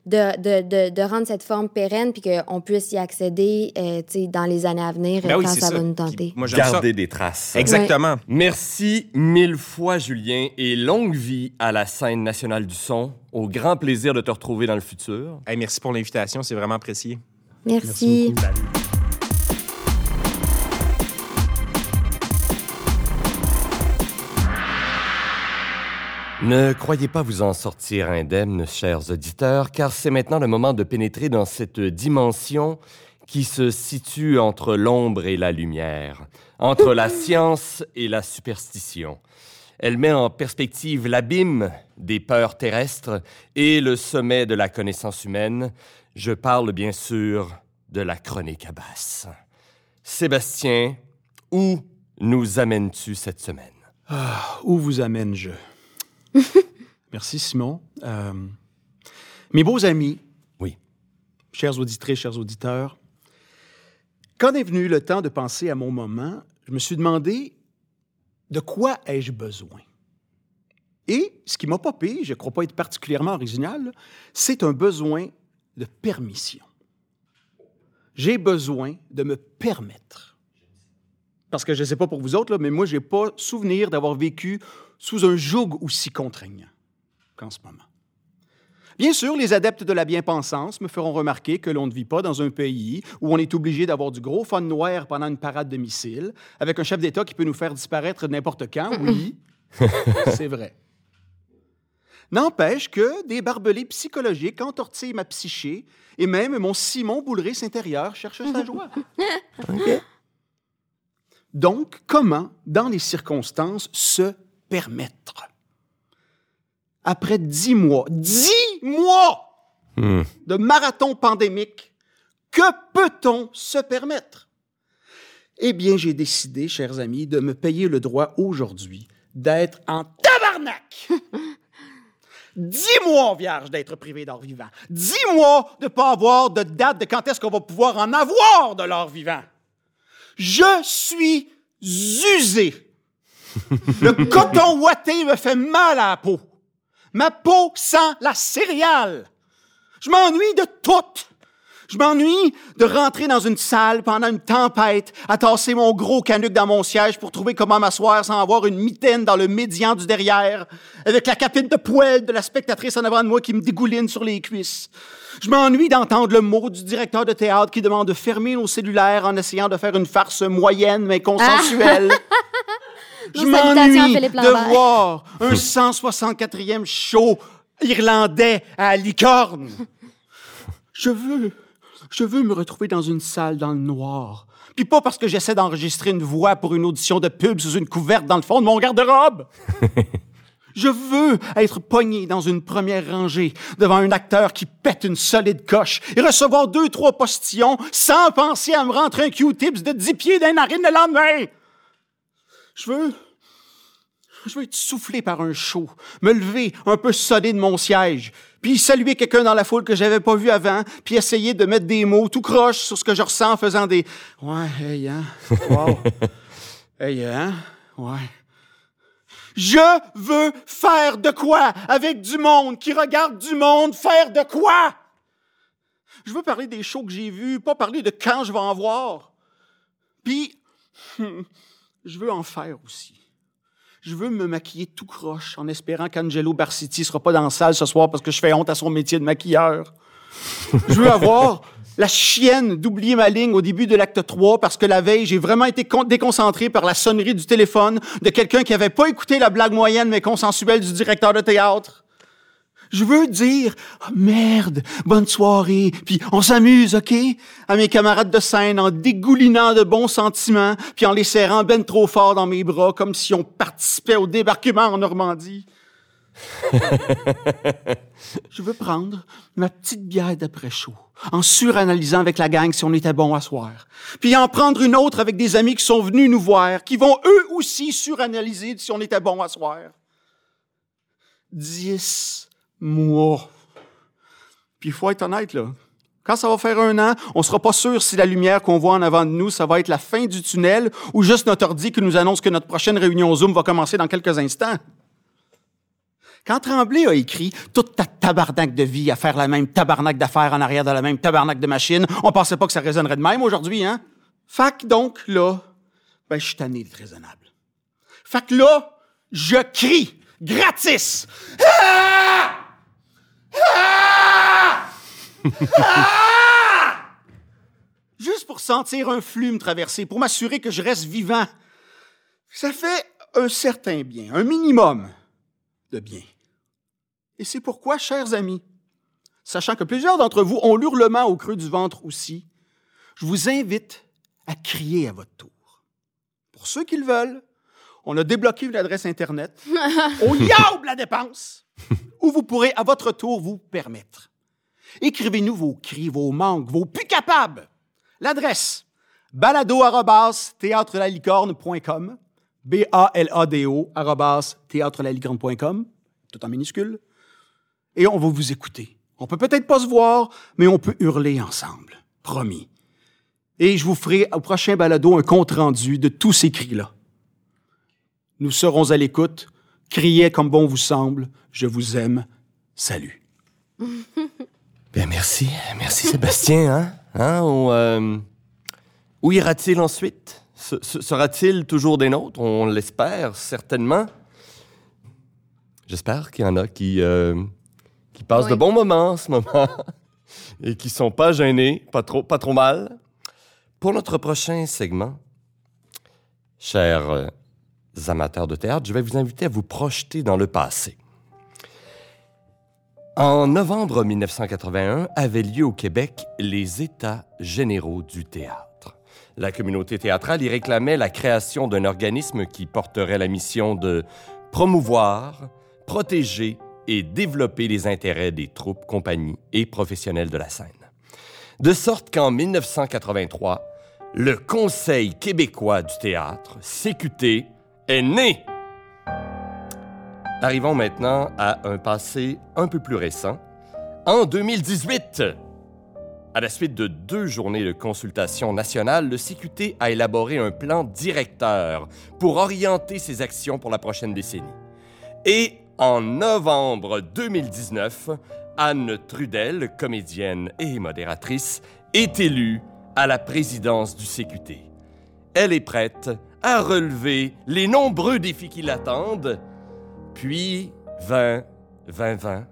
S3: De, de, de, de rendre cette forme pérenne puis qu'on puisse y accéder euh, tu sais, dans les années à venir
S4: Ben oui,
S3: quand
S4: c'est
S3: ça,
S4: ça.
S3: va nous tenter.
S4: Moi, ça.
S1: Garder des traces.
S4: Exactement.
S1: Merci mille fois, Julien, et longue vie à la scène nationale du son. Au grand plaisir de te retrouver dans le futur.
S4: Hey, merci pour l'invitation, c'est vraiment apprécié.
S3: Merci.
S1: Ne croyez pas vous en sortir indemne, chers auditeurs, car c'est maintenant le moment de pénétrer dans cette dimension qui se situe entre l'ombre et la lumière, entre la science et la superstition. Elle met en perspective l'abîme des peurs terrestres et le sommet de la connaissance humaine. Je parle bien sûr de la chronique à basse. Sébastien, où nous amènes-tu cette semaine?
S2: Où vous amène-je? [LAUGHS] Merci, Simon. Euh, mes beaux amis,
S1: Oui.
S2: chères auditrices, chers auditeurs, quand est venu le temps de penser à mon moment, je me suis demandé de quoi ai-je besoin? Et ce qui m'a popé, je ne crois pas être particulièrement original, c'est un besoin de permission. J'ai besoin de me permettre. Parce que je ne sais pas pour vous autres, là, mais moi, je n'ai pas souvenir d'avoir vécu sous un joug aussi contraignant qu'en ce moment. Bien sûr, les adeptes de la bien-pensance me feront remarquer que l'on ne vit pas dans un pays où on est obligé d'avoir du gros fun noir pendant une parade de missiles, avec un chef d'État qui peut nous faire disparaître n'importe quand. Oui, [LAUGHS] c'est vrai. N'empêche que des barbelés psychologiques entortillent ma psyché et même mon Simon Boulris intérieur cherche sa joie. [LAUGHS] Donc, comment, dans les circonstances, se permettre? Après dix mois, dix mois
S1: Hmm.
S2: de marathon pandémique, Que peut-on se permettre? Eh bien, j'ai décidé, chers amis, de me payer le droit aujourd'hui d'être en tabarnak! [LAUGHS] Dix mois, vierge, d'être privé d'or vivant. Dix mois de ne pas avoir de date de quand est-ce qu'on va pouvoir en avoir de l'or vivant. Je suis usé. Le [LAUGHS] coton ouaté me fait mal à la peau. Ma peau sent la céréale. Je m'ennuie de tout. Je m'ennuie de rentrer dans une salle pendant une tempête, à tasser mon gros canuc dans mon siège pour trouver comment m'asseoir sans avoir une mitaine dans le médian du derrière, avec la capine de poêle de la spectatrice en avant de moi qui me dégouline sur les cuisses. Je m'ennuie d'entendre le mot du directeur de théâtre qui demande de fermer nos cellulaires en essayant de faire une farce moyenne mais consensuelle. [LAUGHS] Je
S3: salutations à
S2: m'ennuie de voir [LAUGHS] un 164e show irlandais à licorne. [LAUGHS] Je veux, je veux me retrouver dans une salle dans le noir. Puis pas parce que j'essaie d'enregistrer une voix pour une audition de pub sous une couverte dans le fond de mon garde-robe. [LAUGHS] Je veux être pogné dans une première rangée devant un acteur qui pète une solide coche et recevoir deux, trois postillons sans penser à me rentrer un Q-tips de 10 pieds d'un narine le lendemain. Je veux, je veux être soufflé par un chaud, me lever un peu sonné de mon siège, puis saluer quelqu'un dans la foule que j'avais pas vu avant, puis essayer de mettre des mots tout croche sur ce que je ressens en faisant des ouais, hey hein, wow, [LAUGHS] hey hein, ouais. Je veux faire de quoi avec du monde qui regarde du monde faire de quoi? Je veux parler des shows que j'ai vus, pas parler de quand je vais en voir. Puis, [LAUGHS] je veux en faire aussi. Je veux me maquiller tout croche en espérant qu'Angelo Barciti sera pas dans la salle ce soir parce que je fais honte à son métier de maquilleur. Je veux avoir la chienne d'oublier ma ligne au début de l'acte 3 parce que la veille, j'ai vraiment été con- déconcentré par la sonnerie du téléphone de quelqu'un qui avait pas écouté la blague moyenne mais consensuelle du directeur de théâtre. Je veux dire Ah, merde, bonne soirée, puis on s'amuse, OK? À mes camarades de scène en dégoulinant de bons sentiments, puis en les serrant ben trop fort dans mes bras comme si on participait au débarquement en Normandie. [LAUGHS] Je veux prendre ma petite bière d'après-chaud, en suranalysant avec la gang si on était bon à soir. Puis en prendre une autre avec des amis qui sont venus nous voir, qui vont eux aussi suranalyser si on était bon à soir. Dix mois. Puis il faut être honnête, là. Quand ça va faire un an, on sera pas sûr si la lumière qu'on voit en avant de nous, ça va être la fin du tunnel ou juste notre ordi qui nous annonce que notre prochaine réunion Zoom va commencer dans quelques instants. Quand Tremblay a écrit toute ta tabarnak de vie à faire la même tabarnak d'affaires en arrière de la même tabarnak de machine, on pensait pas que ça résonnerait de même aujourd'hui, hein? Fac donc, là, ben, je suis tanné d'être raisonnable. Que là, je crie, gratis. Ah! Ah! Ah! [LAUGHS] Juste pour sentir un flux me traverser, pour m'assurer que je reste vivant. Ça fait un certain bien, un minimum de bien. Et c'est pourquoi, chers amis, sachant que plusieurs d'entre vous ont l'hurlement au creux du ventre aussi, je vous invite à crier à votre tour. Pour ceux qui le veulent, on a débloqué une adresse Internet [LAUGHS] au yaoub la dépense, où vous pourrez à votre tour vous permettre. Écrivez-nous vos cris, vos manques, vos plus capables. L'adresse balado-théâtrelalicorne.com B-A-L-A-D-O arrobas théâtrelalicorne.com tout en minuscule. Et on va vous écouter. On peut peut-être pas se voir, mais on peut hurler ensemble. Promis. Et je vous ferai au prochain balado un compte-rendu de tous ces cris-là. Nous serons à l'écoute. Criez comme bon vous semble. Je vous aime. Salut. [LAUGHS]
S1: Bien, merci. Merci, Sébastien. Hein? Hein? On, euh, Où ira-t-il ensuite? Se- se- Sera-t-il toujours des nôtres? On l'espère, certainement. J'espère qu'il y en a qui, euh, qui passent de bons moments en ce moment [LAUGHS] et qui sont pas gênés, pas trop, pas trop mal. Pour notre prochain segment, chers euh, amateurs de théâtre, je vais vous inviter à vous projeter dans le passé. En novembre 1981 avaient lieu au Québec les États généraux du théâtre. La communauté théâtrale y réclamait la création d'un organisme qui porterait la mission de promouvoir, protéger et développer les intérêts des troupes, compagnies et professionnels de la scène. De sorte qu'en 1983, le Conseil québécois du théâtre, CQT, Arrivons maintenant à un passé un peu plus récent. En 2018, à la suite de deux journées de consultation nationale, le CQT a élaboré un plan directeur pour orienter ses actions pour la prochaine décennie. Et en novembre 2019, Anne Trudel, comédienne et modératrice, est élue à la présidence du CQT. Elle est prête à relever les nombreux défis qui l'attendent, puis 20, 20, 20.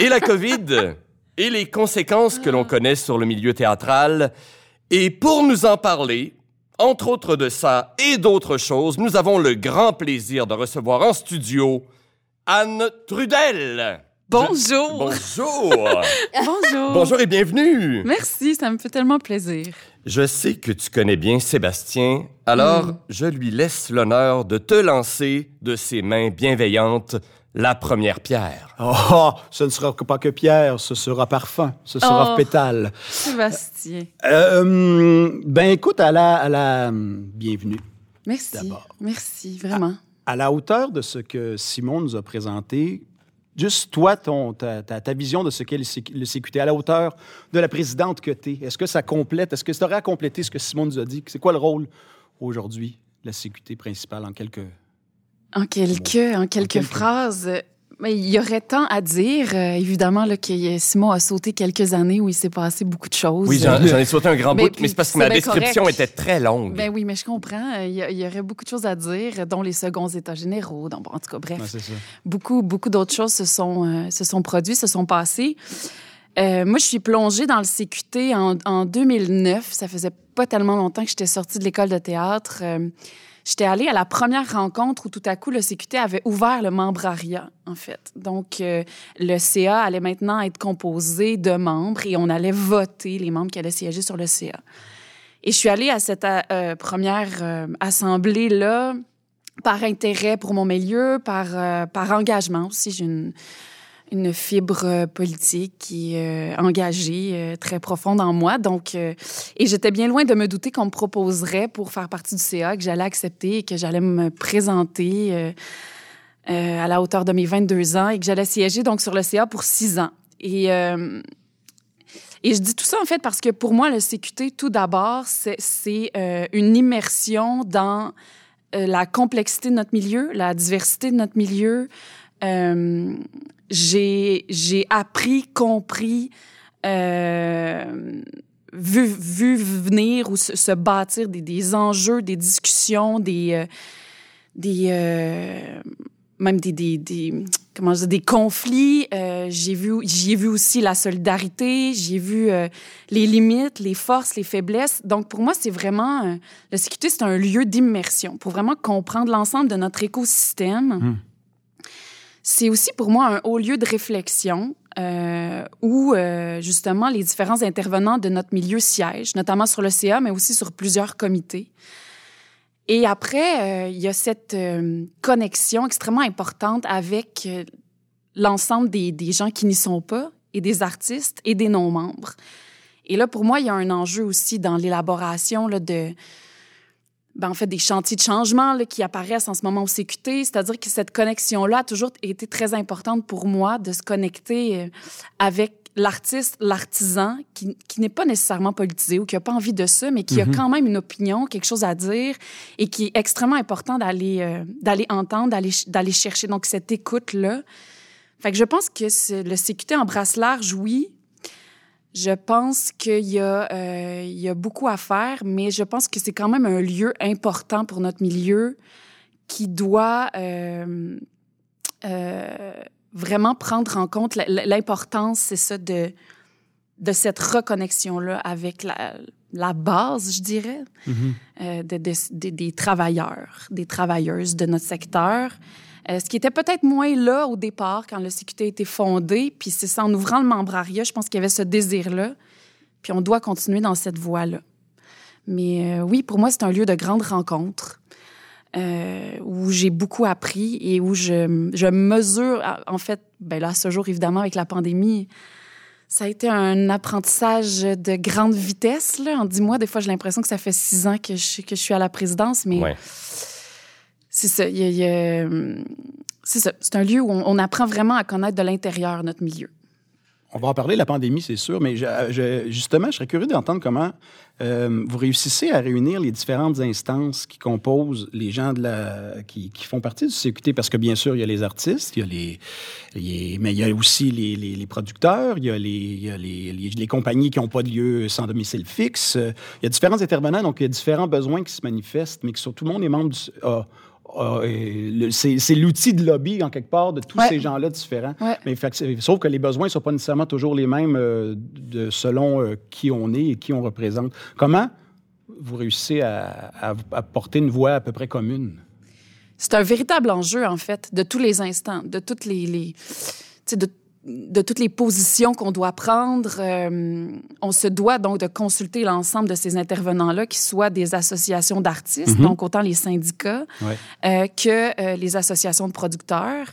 S1: et la COVID et les conséquences que l'on connaît sur le milieu théâtral. Et pour nous en parler, entre autres de ça et d'autres choses, nous avons le grand plaisir de recevoir en studio Anne Trudel.
S5: Bonjour.
S1: Bonjour. [LAUGHS]
S5: Bonjour.
S1: Bonjour et bienvenue.
S5: Merci, ça me fait tellement plaisir.
S1: Je sais que tu connais bien Sébastien, alors
S5: Mm.
S1: je lui laisse l'honneur de te lancer de ses mains bienveillantes la première pierre.
S2: Oh, ce ne sera pas que pierre, ce sera parfum, ce sera
S5: Oh.
S2: pétale.
S5: Sébastien.
S2: Euh, ben écoute, à la, à la bienvenue.
S5: Merci.
S2: D'abord.
S5: Merci, vraiment.
S2: À la hauteur de ce que Simon nous a présenté, juste toi, ton, ta, ta- ta vision de ce qu'est le, le CQT, à la hauteur de la présidente que tu es, est-ce que ça complète, est-ce que ça aurait à compléter ce que Simon nous a dit? C'est quoi le rôle aujourd'hui de la CQT principale en quelques...
S5: En quelques, en quelques
S2: quelques-
S5: phrases, mais il y aurait tant à dire. euh, évidemment, là, que Simon a sauté quelques années où il s'est passé beaucoup de choses.
S1: Oui, j'en ai sauté un grand bout, mais c'est parce que ma description
S5: correct.
S1: était très longue.
S5: Ben oui, mais je comprends. Euh, Il y, a- il y aurait beaucoup de choses à dire, dont les seconds états généraux. Donc, bon, en tout cas, bref.
S2: Ça.
S5: beaucoup, beaucoup d'autres choses se sont, euh, se sont produites, se sont passées. Euh, moi, je suis plongée dans le CQT en, en 2009. Ça faisait pas tellement longtemps que j'étais sortie de l'école de théâtre. J'étais allée à la première rencontre où tout à coup le CQT avait ouvert le membrariat, en fait. Donc, euh, le CA allait maintenant être composé de membres et on allait voter les membres qui allaient siéger sur le CA. Et je suis allée à cette euh, première euh, assemblée-là par intérêt pour mon milieu, par, par engagement aussi. Une fibre euh, politique est euh, engagée, euh, très profonde en moi. Donc, euh, et j'étais bien loin de me douter qu'on me proposerait pour faire partie du CA, que j'allais accepter et que j'allais me présenter à la hauteur de mes 22 ans et que j'allais siéger donc sur le CA pour six ans. Et, et je dis tout ça en fait parce que pour moi, le CQT, tout d'abord, c'est une immersion dans la complexité de notre milieu, la diversité de notre milieu. Euh, j'ai j'ai appris, compris, euh, vu, vu venir ou se, se bâtir des, des enjeux, des discussions, des euh, des même des, des, des comment je dis, des conflits. J'ai vu j'y ai vu aussi la solidarité, j'ai vu les limites, les forces, les faiblesses. Donc pour moi, c'est vraiment euh, le sécurité, c'est un lieu d'immersion pour vraiment comprendre l'ensemble de notre écosystème.
S2: Mm.
S5: C'est aussi pour moi un haut lieu de réflexion euh, où euh, justement les différents intervenants de notre milieu siègent, notamment sur le CA, mais aussi sur plusieurs comités. Et après, euh, il y a cette euh, connexion extrêmement importante avec euh, l'ensemble des, des gens qui n'y sont pas, et des artistes et des non-membres. Et là, pour moi, il y a un enjeu aussi dans l'élaboration de, ben, en fait, des chantiers de changement là, qui apparaissent en ce moment au CQT. C'est-à-dire que cette connexion-là a toujours été très importante pour moi de se connecter euh, avec l'artiste, l'artisan, qui, qui n'est pas nécessairement politisé ou qui n'a pas envie de ça, mais qui a quand même une opinion, quelque chose à dire et qui est extrêmement important d'aller euh, d'aller entendre, d'aller ch- d'aller chercher. Donc, cette écoute-là. Fait que je pense que le CQT embrasse large, oui. Je pense qu'il y, a, euh, il y a beaucoup à faire, mais je pense que c'est quand même un lieu important pour notre milieu qui doit euh, euh, vraiment prendre en compte l'importance, c'est ça, de, de cette reconnexion-là avec la, la base, je dirais, euh, de- de- de- des travailleurs, des travailleuses de notre secteur. Euh, ce qui était peut-être moins là au départ quand le CQT a été fondé. Puis c'est ça, en ouvrant le membrariat, je pense qu'il y avait ce désir-là. Puis on doit continuer dans cette voie-là. Mais euh, oui, pour moi, c'est un lieu de grande rencontre euh, où j'ai beaucoup appris et où je, mesure, en fait, ben là, ce jour, évidemment, avec la pandémie, Ça a été un apprentissage de grande vitesse. En dix mois, des fois, j'ai l'impression que ça fait six ans que je, suis à la présidence, mais. C'est ça. c'est ça. C'est un lieu où on, apprend vraiment à connaître de l'intérieur notre milieu.
S2: On va en parler la pandémie, c'est sûr, mais justement, je serais curieux d'entendre comment euh, vous réussissez à réunir les différentes instances qui composent les gens qui, font partie du CQT, parce que bien sûr, il y a les artistes, il y a les, mais il y a aussi les, producteurs, il y a les, il les, compagnies qui n'ont pas de lieu sans domicile fixe. Il y a différents intervenants, donc il y a différents besoins qui se manifestent, mais que sur tout le monde est membre du... le- c'est l'outil de lobby, en quelque part, de tous
S5: Ouais.
S2: ces gens-là différents.
S5: Ouais.
S2: Mais fait sauf que les besoins ne sont pas nécessairement toujours les mêmes euh, de, selon euh, qui on est et qui on représente. Comment vous réussissez à, à- à porter une voix à peu près commune?
S5: C'est un véritable enjeu, en fait, de tous les instants, de toutes les, de, de toutes les positions qu'on doit prendre. Euh, on se doit donc de consulter l'ensemble de ces intervenants-là, qui soient des associations d'artistes, donc autant les syndicats
S2: Ouais.
S5: euh, que euh, les associations de producteurs.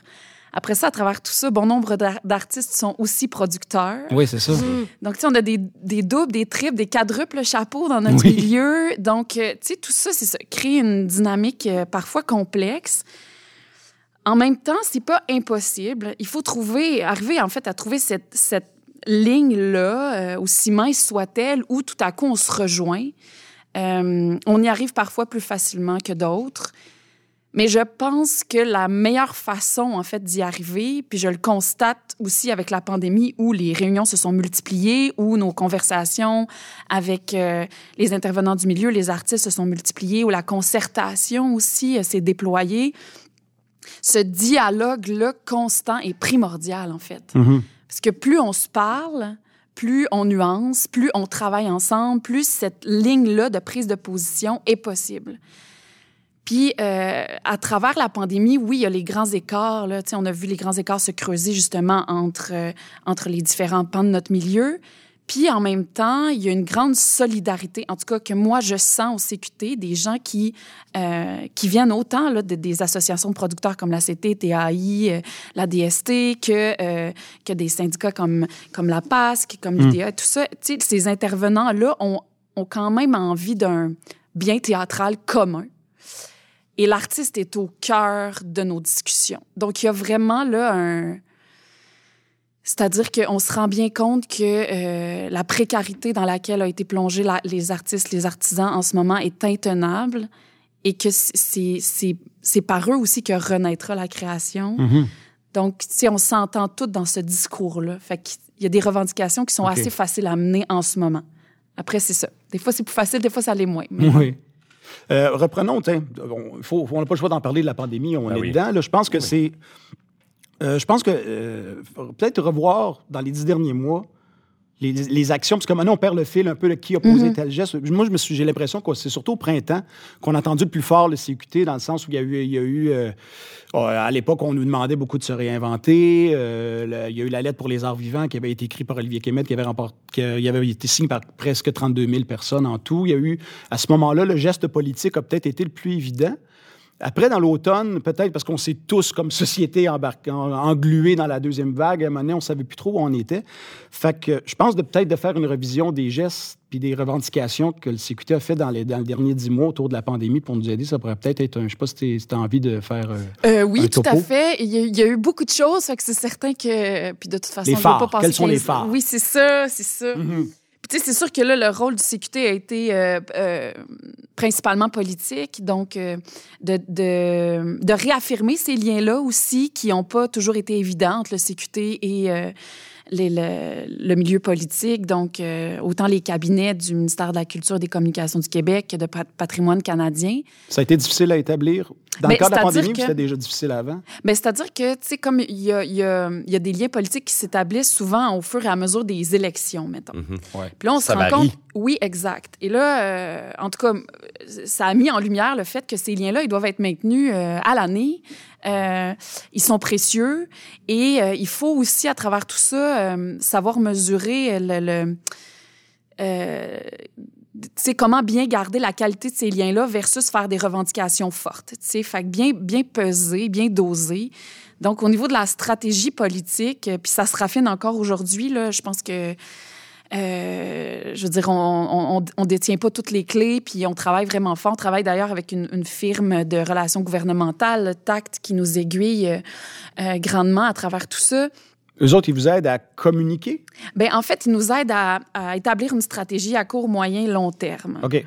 S5: Après ça, à travers tout ça, bon nombre d'ar- d'artistes sont aussi producteurs.
S2: Oui, c'est ça.
S5: Donc, tu sais, on a des, des doubles, des triples, des quadruples chapeaux dans notre
S2: Oui.
S5: milieu. Donc, euh, tu sais, tout ça, c'est ça, créer une dynamique euh, parfois complexe. En même temps, c'est pas impossible. Il faut trouver, arriver en fait à trouver cette, cette ligne-là, euh, aussi mince soit-elle, où tout à coup on se rejoint. Euh, on y arrive parfois plus facilement que d'autres. Mais je pense que la meilleure façon, en fait, d'y arriver, puis je le constate aussi avec la pandémie où les réunions se sont multipliées, où nos conversations avec euh, les intervenants du milieu, les artistes se sont multipliées, où la concertation aussi euh, s'est déployée. Ce dialogue-là constant est primordial, en fait.
S2: Mhm.
S5: Parce que plus on se parle, plus on nuance, plus on travaille ensemble, plus cette ligne-là de prise de position est possible. Puis, euh, à travers la pandémie, oui, il y a les grands écarts. Là, on a vu les grands écarts se creuser justement entre, euh, entre les différents pans de notre milieu. Puis, en même temps, il y a une grande solidarité, en tout cas que moi, je sens au CQT, des gens qui, euh, qui viennent autant là, de- des associations de producteurs comme la CT, TAI, euh, la DST, que, euh, que des syndicats comme, comme la PASC, comme l'UDA, tout ça. Tu sais, ces intervenants-là ont, ont quand même envie d'un bien théâtral commun. Et l'artiste est au cœur de nos discussions. Donc, il y a vraiment là un... C'est-à-dire qu'on se rend bien compte que euh, la précarité dans laquelle a été plongée la- les artistes, les artisans en ce moment est intenable et que c'est- par eux aussi que renaîtra la création.
S2: Mhm.
S5: Donc, tu sais, on s'entend tous dans ce discours-là. Fait qu'il y a des revendications qui sont assez faciles à mener en ce moment. Après, c'est ça. Des fois, c'est plus facile, des fois, ça l'est moins. Mais-
S2: Oui. Euh, reprenons, tiens, on n'a pas le choix d'en parler de la pandémie, on
S1: Ben
S2: est
S1: oui.
S2: dedans. Là, je pense que c'est. Euh, je pense que euh, peut-être revoir dans les dix derniers mois les, les actions, parce que maintenant on perd le fil un peu de qui a posé tel geste. Moi, je me suis, j'ai l'impression que c'est surtout au printemps qu'on a entendu le plus fort le CQT, dans le sens où il y a eu, il y a eu euh, euh, à l'époque, on nous demandait beaucoup de se réinventer. Le- il y a eu la lettre pour les arts vivants qui avait été écrite par Olivier Kémet, qui avait, remporté, qui avait été signée par presque 32 000 personnes en tout. Il y a eu, à ce moment-là, le geste politique a peut-être été le plus évident. Après, dans l'automne, peut-être parce qu'on s'est tous, comme société, englués dans la deuxième vague, à un moment donné, on ne savait plus trop où on était. Fait que je pense de peut-être de faire une révision des gestes puis des revendications que le CQT a fait dans les, dans les derniers dix mois autour de la pandémie pour nous aider. Ça pourrait peut-être être un... Je ne sais pas si tu as envie de faire... euh,
S5: Euh, oui,
S2: Un
S5: tout à fait. Il y, a, il y a eu beaucoup de choses, fait que c'est certain que. Puis de toute façon,
S2: Les
S5: vais
S2: phares.
S5: pas passer
S2: Quels sont les
S5: 15
S2: phares?
S5: Oui, c'est ça, c'est ça. Puis tu sais, c'est sûr que là, le rôle du CQT a été euh, euh, principalement politique, donc euh, de, de, de réaffirmer ces liens-là aussi qui n'ont pas toujours été évidents entre le CQT et les- le, le milieu politique, donc euh, autant les cabinets du ministère de la Culture et des Communications du Québec que de pat- patrimoine canadien.
S2: Ça a été difficile à établir? Dans
S5: Ben,
S2: le cas de la pandémie,
S5: que-
S2: c'était déjà difficile avant?
S5: Mais c'est-à-dire que, tu sais, comme il y a, il y, a, y a des liens politiques qui s'établissent souvent au fur et à mesure des élections, mettons.
S2: Ouais.
S5: Puis là, on
S1: Ça
S5: se rend compte. Oui, exact. Et là, euh, en tout cas, ça a mis en lumière le fait que ces liens-là, ils doivent être maintenus euh, à l'année. Euh, ils sont précieux et euh, il faut aussi, à travers tout ça, euh, savoir mesurer le. le comment bien garder la qualité de ces liens-là versus faire des revendications fortes. Tu sais, fait que bien, bien peser, bien doser. Donc, au niveau de la stratégie politique, puis ça se raffine encore aujourd'hui, là, je pense que euh, je veux dire, on, on, détient pas toutes les clés, puis on travaille vraiment fort. On travaille d'ailleurs avec une, une, firme de relations gouvernementales, TACT, qui nous aiguille euh, euh, grandement à travers tout ça.
S2: Eux autres, ils vous aident à communiquer?
S5: Bien, en fait, ils nous aident à, à, établir une stratégie à court, moyen, long terme.
S2: OK.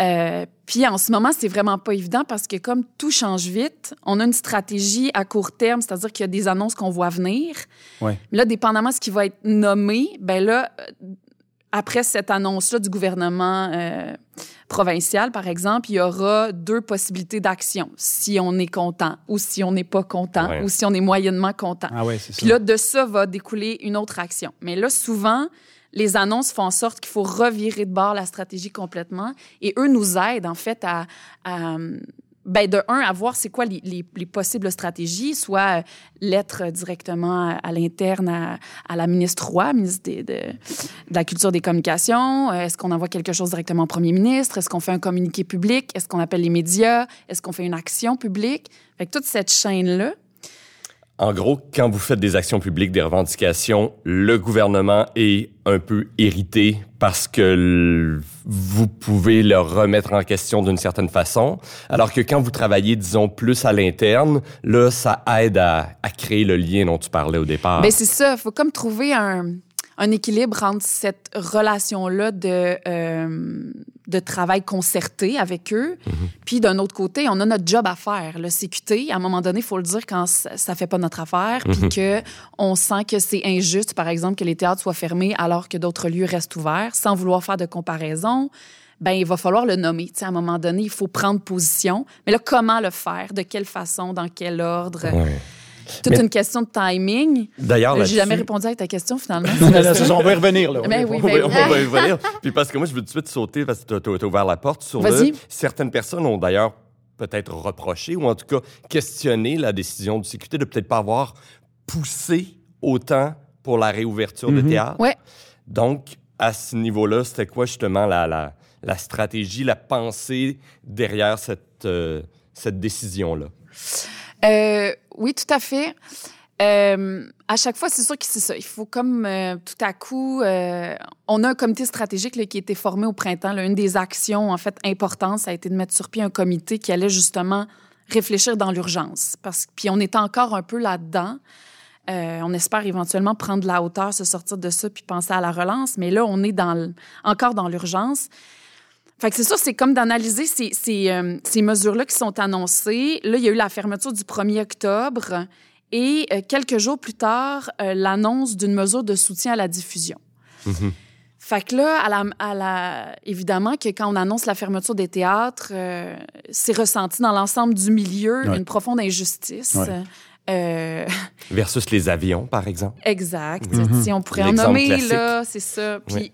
S5: Euh, puis en ce moment, c'est vraiment pas évident parce que comme tout change vite, on a une stratégie à court terme, c'est-à-dire qu'il y a des annonces qu'on voit venir.
S2: Ouais.
S5: Mais là, dépendamment de ce qui va être nommé, ben là, après cette annonce-là du gouvernement euh, provincial, par exemple, il y aura deux possibilités d'action. Si on est content ou si on n'est pas content
S1: Ouais.
S5: ou si on est moyennement content.
S2: Ah ouais, c'est ça.
S5: Puis là, de ça va découler une autre action. Mais là, souvent, les annonces font en sorte qu'il faut revirer de bord la stratégie complètement. Et eux nous aident, en fait, à, à ben de un, à voir c'est quoi les, les, les, possibles stratégies, soit euh, lettre directement à, à l'interne à, à, la ministre Roy, ministre de, de, de la Culture des Communications. Euh, Est-ce qu'on envoie quelque chose directement au premier ministre? Est-ce qu'on fait un communiqué public? Est-ce qu'on appelle les médias? Est-ce qu'on fait une action publique? Fait que toute cette chaîne-là,
S1: En gros, quand vous faites des actions publiques, des revendications, le gouvernement est un peu irrité parce que vous pouvez le remettre en question d'une certaine façon, alors que quand vous travaillez, disons, plus à l'interne, là, ça aide à, à créer le lien dont tu parlais au départ.
S5: Ben c'est ça. Faut comme trouver un, un équilibre entre cette relation-là de, euh, de travail concerté avec eux, puis d'un autre côté, on a notre job à faire. Le CQT, à un moment donné, il faut le dire quand ça, fait pas notre affaire, puis que on sent que c'est injuste, par exemple, que les théâtres soient fermés alors que d'autres lieux restent ouverts, sans vouloir faire de comparaison. Ben, il va falloir le nommer. Tu sais, à un moment donné, il faut prendre position. Mais là, comment le faire? De quelle façon? Dans quel ordre?
S1: Ouais.
S5: Toute
S1: Mais-
S5: une question de timing.
S1: D'ailleurs,
S5: J'ai jamais répondu à ta question, finalement. [LAUGHS]
S2: Non, non, on va y revenir, là. [LAUGHS]
S5: Ben oui,
S1: on,
S5: ben
S1: va,
S5: oui.
S1: on va y revenir. Puis parce que moi, je veux tout de suite sauter parce que tu as, ouvert la porte sur le.
S5: Vas-y.
S1: Certaines personnes ont d'ailleurs peut-être reproché ou en tout cas questionné la décision du CQT de peut-être pas avoir poussé autant pour la réouverture de
S2: Mhm.
S1: théâtre.
S5: Ouais.
S1: Donc, à ce niveau-là, c'était quoi justement la, la, la stratégie, la pensée derrière cette, euh, cette décision-là?
S5: Euh, oui, tout à fait. Euh, à chaque fois, c'est sûr que c'est ça. Il faut comme euh, tout à coup, on a un comité stratégique qui a été formé au printemps. là. Une des actions en fait importantes, ça a été de mettre sur pied un comité qui allait justement réfléchir dans l'urgence. Parce puis on est encore un peu là-dedans. On espère éventuellement prendre la hauteur, se sortir de ça, puis penser à la relance. Mais là, on est dans encore dans l'urgence. Fait que c'est sûr, c'est comme d'analyser ces, ces, euh, ces mesures-là qui sont annoncées. Là, il y a eu la fermeture du 1er octobre et euh, quelques jours plus tard, euh, l'annonce d'une mesure de soutien à la diffusion. Fait que là, à la, à la- évidemment que quand on annonce la fermeture des théâtres, c'est ressenti dans l'ensemble du milieu
S2: Ouais.
S5: une profonde injustice.
S2: Ouais.
S5: Euh, [LAUGHS]
S1: Versus les avions, par exemple.
S5: Exact.
S2: Mhm.
S5: Si on pourrait en nommer,
S1: classique.
S5: là, c'est ça. Puis
S1: Oui.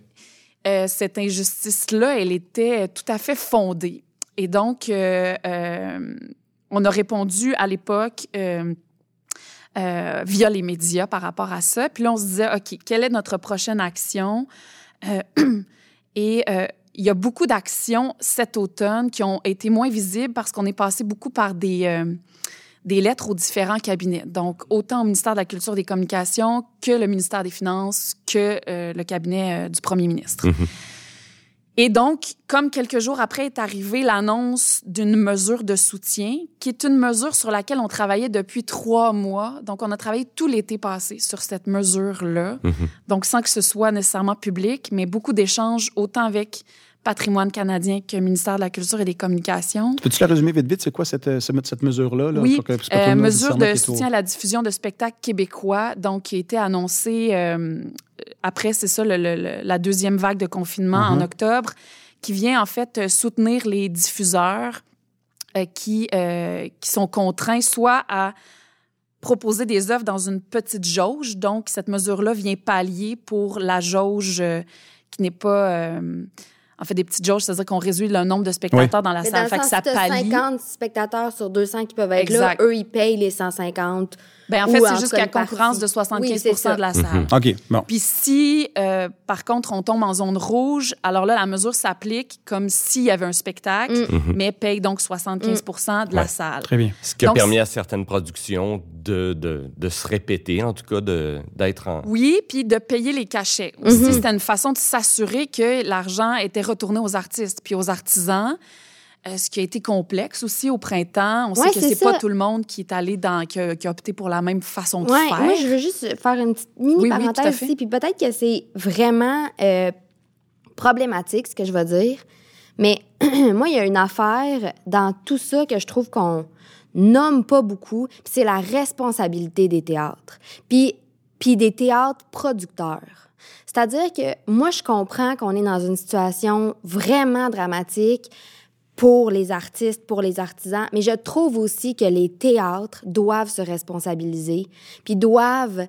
S5: Euh, cette injustice-là, elle était tout à fait fondée. Et donc, euh, euh, on a répondu à l'époque via les médias par rapport à ça. Puis là, on se disait, OK, quelle est notre prochaine action? [CLEARS THROAT] Et il y a beaucoup d'actions cet automne qui ont été moins visibles parce qu'on est passé beaucoup par des, des lettres aux différents cabinets. Donc, autant au ministère de la Culture et des Communications que le ministère des Finances, que euh, le cabinet euh, du premier ministre. Et donc, comme quelques jours après est arrivée l'annonce d'une mesure de soutien, qui est une mesure sur laquelle on travaillait depuis trois mois. Donc, on a travaillé tout l'été passé sur cette mesure-là. Donc, sans que ce soit nécessairement public, mais beaucoup d'échanges, autant avec Patrimoine canadien que ministère de la Culture et des Communications.
S2: Peux-tu la résumer vite, vite? C'est quoi cette, euh, cette, mesure-là? Là,
S5: Oui, euh,
S2: le
S5: mesure de soutien à la diffusion de spectacles québécois, donc qui a été annoncée euh, après, c'est ça, le- le- le- la deuxième vague de confinement en
S2: Mhm.
S5: octobre, qui vient en fait euh, soutenir les diffuseurs euh, qui, qui sont contraints soit à proposer des œuvres dans une petite jauge, donc cette mesure-là vient pallier pour la jauge qui n'est pas... en fait des petites jauges, c'est-à-dire qu'on réduit le nombre de spectateurs dans la
S3: Mais
S5: salle.
S3: dans le
S5: fait que ça
S3: si t'as
S5: pallie.
S3: 50 spectateurs sur 200 qui peuvent être
S5: Exact.
S3: là, eux, ils payent les 150.
S5: Ben, en fait, c'est
S3: tout
S5: jusqu'à
S3: cas une
S5: concurrence de 75
S3: Oui,
S5: de la salle.
S2: OK, bon.
S5: Puis si, euh, par contre, on tombe en zone rouge, alors là, la mesure s'applique comme s'il y avait un spectacle, mais paye donc 75% de la
S1: Ouais.
S5: salle.
S2: Très bien.
S1: Ce qui a
S5: Donc,
S1: permis à certaines productions de, de, de se répéter, en tout cas, de- d'être en.
S5: Oui, puis de payer les cachets. Aussi, c'était une façon de s'assurer que l'argent était retourné aux artistes puis aux artisans. Euh, ce qui a été complexe aussi au printemps. On
S3: Ouais,
S5: sait que
S3: c'est
S5: pas tout le monde qui est allé dans, qui a, qui a opté pour la même façon de
S3: Ouais,
S5: faire.
S3: moi, je veux juste faire une petite mini
S5: Oui,
S3: parenthèse ici, puis peut-être que c'est vraiment euh, problématique, ce que je vais dire. Mais [CLEARS THROAT] moi, il y a une affaire dans tout ça que je trouve qu'on nomme pas beaucoup, puis c'est la responsabilité des théâtres. Puis, puis des théâtres producteurs. C'est-à-dire que moi, je comprends qu'on est dans une situation vraiment dramatique pour les artistes, pour les artisans, mais je trouve aussi que les théâtres doivent se responsabiliser, puis doivent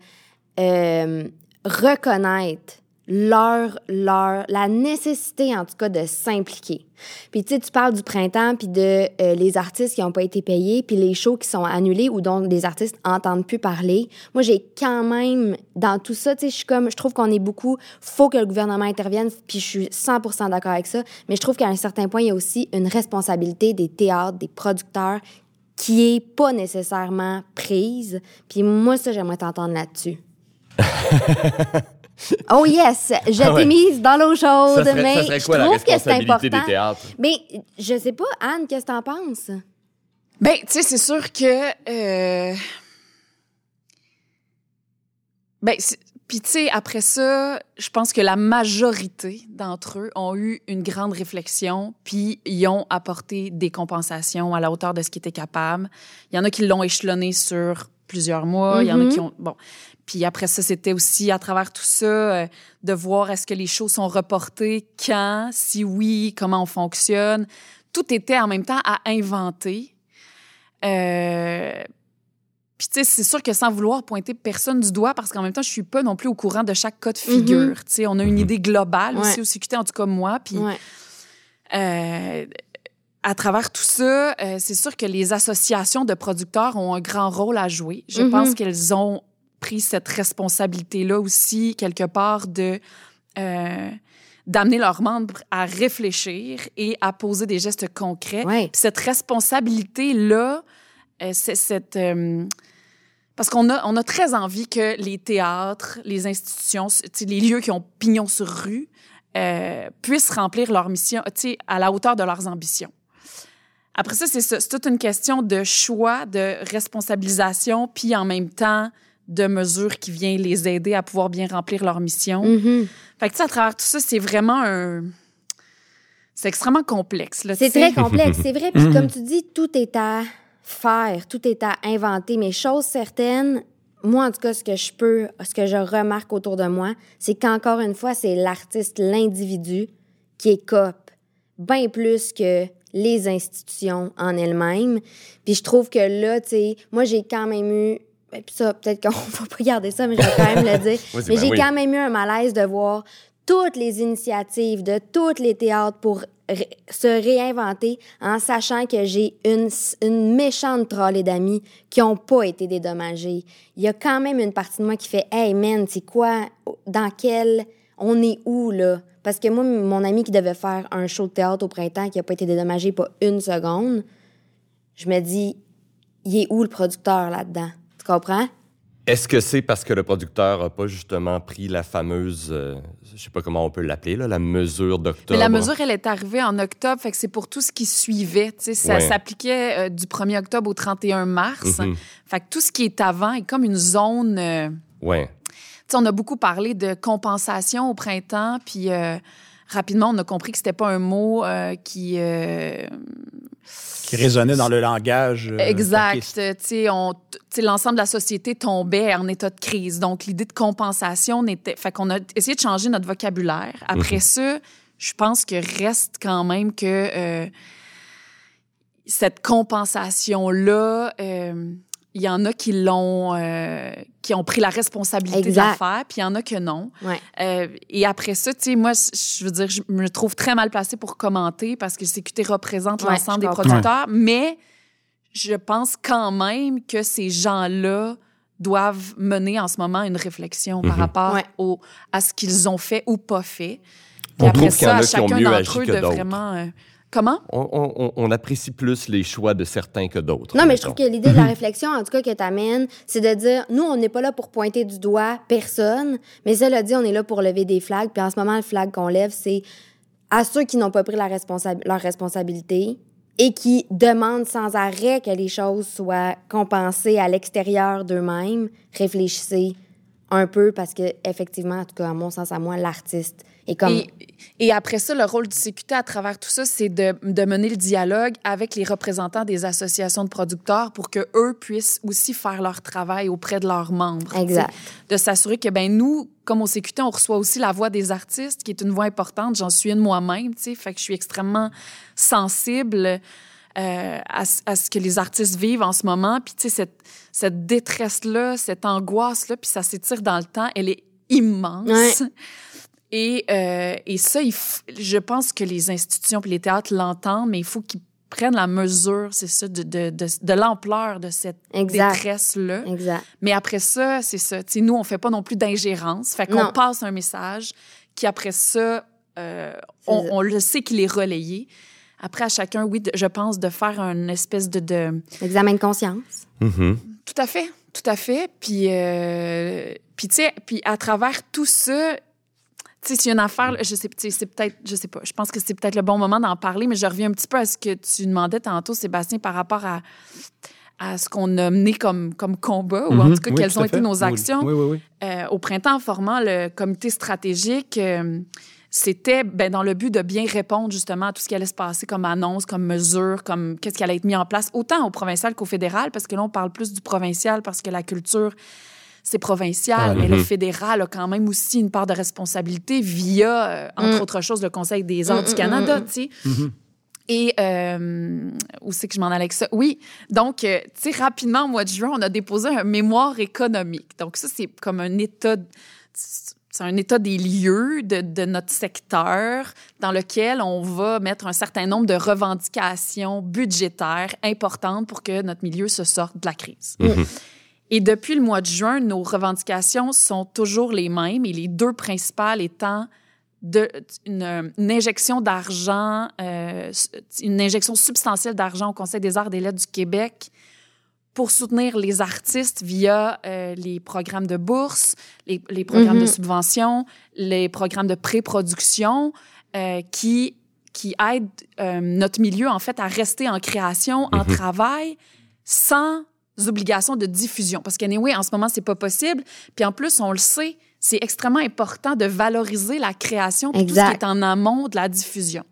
S3: euh, reconnaître leur, leur, la nécessité, en tout cas, de s'impliquer. Puis, tu sais, tu parles du printemps, puis de euh, les artistes qui n'ont pas été payés, puis les shows qui sont annulés ou dont les artistes n'entendent plus parler. Moi, j'ai quand même, dans tout ça, tu sais, je suis comme, je trouve qu'on est beaucoup, faut que le gouvernement intervienne, puis je suis 100 d'accord avec ça, mais je trouve qu'à un certain point, il y a aussi une responsabilité des théâtres, des producteurs, qui est pas nécessairement prise. Puis moi, ça, j'aimerais t'entendre là-dessus. [LAUGHS] oh yes, je
S1: Ah
S3: t'ai mise dans l'eau chaude,
S1: Ça serait,
S3: mais
S1: ça serait
S3: je
S1: la
S3: trouve que c'est
S1: des
S3: important. Mais je sais pas, Anne, qu'est-ce que t'en penses?
S5: Ben, tu sais, c'est sûr que. euh, Ben, puis tu sais, après ça, je pense que la majorité d'entre eux ont eu une grande réflexion, puis ils ont apporté des compensations à la hauteur de ce qu'ils étaient capables. Il y en a qui l'ont échelonné sur plusieurs mois, il y en a
S3: Mhm.
S5: qui ont. Bon. Puis après ça, c'était aussi à travers tout ça, euh, de voir est-ce que les shows sont reportés, quand, si oui, comment on fonctionne. Tout était en même temps à inventer. Euh, puis, tu sais, c'est sûr que sans vouloir pointer personne du doigt, parce qu'en même temps, je suis pas non plus au courant de chaque cas de figure. Tu sais, on a une idée globale aussi
S3: Ouais.
S5: au CQT, en tout cas moi. Puis,
S3: Ouais.
S5: euh, à travers tout ça, euh, c'est sûr que les associations de producteurs ont un grand rôle à jouer. Je
S3: Mhm.
S5: pense qu'elles ont pris cette responsabilité-là aussi, quelque part, de euh, d'amener leurs membres à réfléchir et à poser des gestes concrets.
S3: Ouais.
S5: Cette responsabilité-là, euh, c'est cette... euh, parce qu'on a, on a très envie que les théâtres, les institutions, les lieux qui ont pignon sur rue, euh, puissent remplir leur mission à la hauteur de leurs ambitions. Après ça, c'est ça. C'est toute une question de choix, de responsabilisation, puis en même temps de mesures qui viennent les aider à pouvoir bien remplir leur mission.
S3: Mhm.
S5: Fait que, tu sais, à travers tout ça, c'est vraiment un... C'est extrêmement complexe, là,
S3: C'est très complexe, c'est vrai. [LAUGHS] Puis comme tu dis, tout est à faire, tout est à inventer. Mais chose certaine, moi, en tout cas, ce que je peux, ce que je remarque autour de moi, c'est qu'encore une fois, c'est l'artiste, l'individu qui est cop, bien plus que les institutions en elles-mêmes. Puis je trouve que là, tu sais, moi, j'ai quand même eu ben, puis ça, peut-être qu'on [LAUGHS] va pas garder ça, mais je vais quand même le [LAUGHS] dire. Mais
S1: ben
S3: j'ai
S1: oui.
S3: quand même eu un malaise de voir toutes les initiatives de tous les théâtres pour ré- se réinventer en sachant que j'ai une, une méchante trollée d'amis qui ont pas été dédommagés. Il y a quand même une partie de moi qui fait Hey man, c'est quoi? Dans quel. On est où, là? Parce que moi, mon ami qui devait faire un show de théâtre au printemps qui a pas été dédommagé pas une seconde, je me dis, il est où le producteur là-dedans? Tu comprends?
S1: Est-ce que c'est parce que le producteur n'a pas justement pris la fameuse, euh, je sais pas comment on peut l'appeler, là, la mesure d'octobre?
S5: Mais la mesure, elle est arrivée en octobre, fait que c'est pour tout ce qui suivait. tu sais, Ça
S1: Ouais.
S5: s'appliquait euh, du 1er octobre au 31 mars.
S1: Mhm.
S5: Fait que tout ce qui est avant est comme une zone... euh,
S1: Ouais.
S5: Tu sais, on a beaucoup parlé de compensation au printemps, puis euh, rapidement, on a compris que c'était pas un mot euh, qui... euh,
S2: Qui résonnait dans le langage. euh,
S5: exact.
S2: caquiste.
S5: Tu sais, on- tu sais, l'ensemble de la société tombait en état de crise. Donc, l'idée de compensation n'était... Fait qu'on a essayé de changer notre vocabulaire. Après ça, je pense que reste quand même que euh, cette compensation-là... euh, il y en a qui l'ont, euh, qui ont pris la responsabilité de
S3: Exact.
S5: la faire, puis il y en a que non.
S3: Ouais.
S5: Euh, et après ça, tu sais, moi, je veux dire, je me trouve très mal placée pour commenter parce que le CQT représente
S3: Ouais,
S5: l'ensemble des producteurs, mais je pense quand même que ces gens-là doivent mener en ce moment une réflexion par
S1: Mhm.
S5: rapport
S3: Ouais.
S5: au, à ce qu'ils ont fait ou pas fait.
S1: On
S5: Puis après
S1: trouve y en
S5: ça,
S1: a
S5: à
S1: qui ont
S5: chacun d'entre eux de vraiment... euh, comment?
S1: On, on- on apprécie plus les choix de certains que d'autres.
S3: Non, mais je trouve que l'idée de la réflexion, en tout cas, que tu amènes, c'est de dire, nous, on n'est pas là pour pointer du doigt personne, mais cela dit, on est là pour lever des flags. Puis en ce moment, le flag qu'on lève, c'est à ceux qui n'ont pas pris la responsa- leur responsabilité et qui demandent sans arrêt que les choses soient compensées à l'extérieur d'eux-mêmes, réfléchissez un peu parce que, effectivement, en tout cas, à mon sens, à moi, l'artiste est comme.
S5: Et, et après ça, le rôle du CQT à travers tout ça, c'est de, de mener le dialogue avec les représentants des associations de producteurs pour que eux puissent aussi faire leur travail auprès de leurs membres.
S3: Exact.
S5: De s'assurer que, ben nous, comme au CQT, on reçoit aussi la voix des artistes, qui est une voix importante. J'en suis une moi-même, tu sais. Fait que je suis extrêmement sensible euh, à, ce- à ce que les artistes vivent en ce moment. Puis, tu sais, cette, cette détresse-là, cette angoisse-là, puis ça s'étire dans le temps, elle est immense.
S3: Ouais.
S5: Et, euh, et ça, il f- je pense que les institutions puis les théâtres l'entendent, mais il faut qu'ils prennent la mesure, c'est ça, de, de, de, de l'ampleur de cette détresse-là.
S3: Exact.
S5: Mais après ça, c'est ça. Tu sais, nous, on fait pas non plus d'ingérence. Fait qu'on passe un message qui, après ça, euh, on,
S3: ça.
S5: on le sait qu'il est relayé. Après, à chacun, oui, de- je pense, de faire une espèce de... de...
S3: Examen de conscience.
S1: Mhm.
S5: Tout à fait, tout à fait. Puis, euh, puis tu sais, puis à travers tout ça, sais, s'il y a une affaire, là, je sais, c'est peut-être, je sais pas, je pense que c'est peut-être le bon moment d'en parler, mais je reviens un petit peu à ce que tu demandais tantôt, Sébastien, par rapport à, à ce qu'on a mené comme, comme combat, ou en
S2: Mhm.
S5: tout cas,
S2: Oui,
S5: quelles
S2: tout
S5: ont été nos actions.
S2: Oui, oui, oui.
S5: Euh, au printemps, en formant le comité stratégique, euh, c'était ben, dans le but de bien répondre justement à tout ce qui allait se passer comme annonce, comme mesure, comme qu'est-ce qui allait être mis en place, autant au provincial qu'au fédéral, parce que là, on parle plus du provincial parce que la culture, c'est provincial, mais le fédéral a quand même aussi une part de responsabilité via, euh, entre
S3: Mm.
S5: autres choses, le Conseil des arts
S3: Mm,
S5: du
S3: mm,
S5: Canada, tu sais. Et euh, où c'est que je m'en allais avec ça? Oui, donc, euh, tu sais, rapidement, au mois de juin, on a déposé un mémoire économique. Donc, ça, c'est comme un état, de- c'est un état des lieux de, de notre secteur dans lequel on va mettre un certain nombre de revendications budgétaires importantes pour que notre milieu se sorte de la crise. Et depuis le mois de juin, nos revendications sont toujours les mêmes et les deux principales étant de, une, une injection d'argent, euh, une injection substantielle d'argent au Conseil des arts et des lettres du Québec pour soutenir les artistes via euh, les programmes de bourse, les, les programmes de subvention, les programmes de pré-production euh, qui, qui aident notre milieu, en fait, à rester en création, en travail, sans obligations de diffusion. Parce qu'anyway, en ce moment, c'est pas possible. Puis en plus, on le sait, c'est extrêmement important de valoriser la création puis tout ce qui est en amont de la diffusion.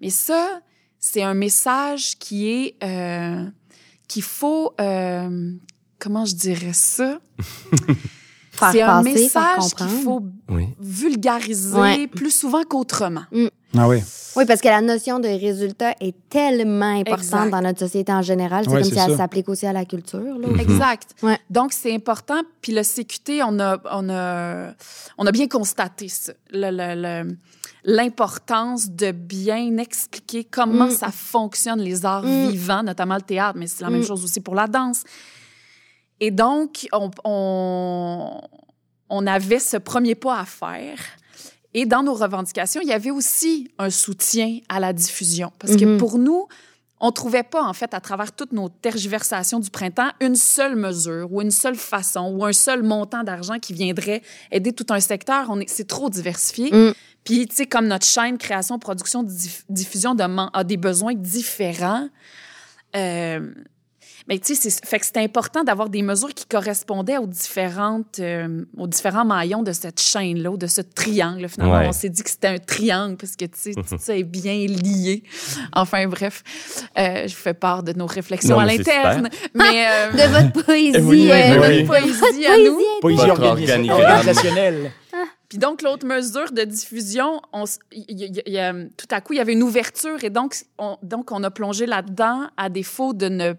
S5: Mais ça, c'est un message qui est euh, qu'il faut euh, comment je dirais ça? [LAUGHS]
S3: Faire
S5: C'est un message qu'il faut
S1: Oui.
S5: vulgariser
S3: Ouais.
S5: plus souvent qu'autrement.
S2: Ah oui.
S3: Oui, parce que la notion de résultat est tellement importante
S5: Exact.
S3: dans notre société en général. C'est
S2: Ouais,
S3: comme si elle
S2: ça.
S3: s'applique aussi à la culture. Là.
S5: Exact.
S3: Ouais.
S5: Donc, c'est important. Puis le CQT, on a, on a, on a bien constaté ça. Le- le- le- L'importance de bien expliquer comment
S3: Mm.
S5: ça fonctionne, les arts
S3: Mm.
S5: vivants, notamment le théâtre, mais c'est la même
S3: Mm.
S5: chose aussi pour la danse. Et donc, on, on, on avait ce premier pas à faire. Et dans nos revendications, il y avait aussi un soutien à la diffusion. Parce que
S3: Mhm.
S5: pour nous, on trouvait pas, en fait, à travers toutes nos tergiversations du printemps, une seule mesure ou une seule façon ou un seul montant d'argent qui viendrait aider tout un secteur. On est, c'est trop diversifié.
S3: Mm.
S5: Puis, tu sais, comme notre chaîne création, production, diff- diffusion deman- a des besoins différents. Euh, mais tu sais, c'est- fait que c'est important d'avoir des mesures qui correspondaient aux différentes, euh, aux différents maillons de cette chaîne-là, de ce triangle. Finalement,
S1: Ouais.
S5: on s'est dit que c'était un triangle parce que tu sais, tout ça est bien lié. Enfin bref, euh, je vous fais part de nos réflexions
S1: Non,
S5: à l'interne, mais euh, [LAUGHS]
S3: De votre poésie.
S1: Oui, oui,
S3: euh,
S1: oui, oui.
S5: poésie à nous.
S2: Poésie
S1: Votre organigramme.
S2: organisationnelle.
S5: Puis donc, l'autre mesure de diffusion, on y- y- y a- tout à coup, il y avait une ouverture et donc on, donc on a plongé là-dedans à défaut de ne...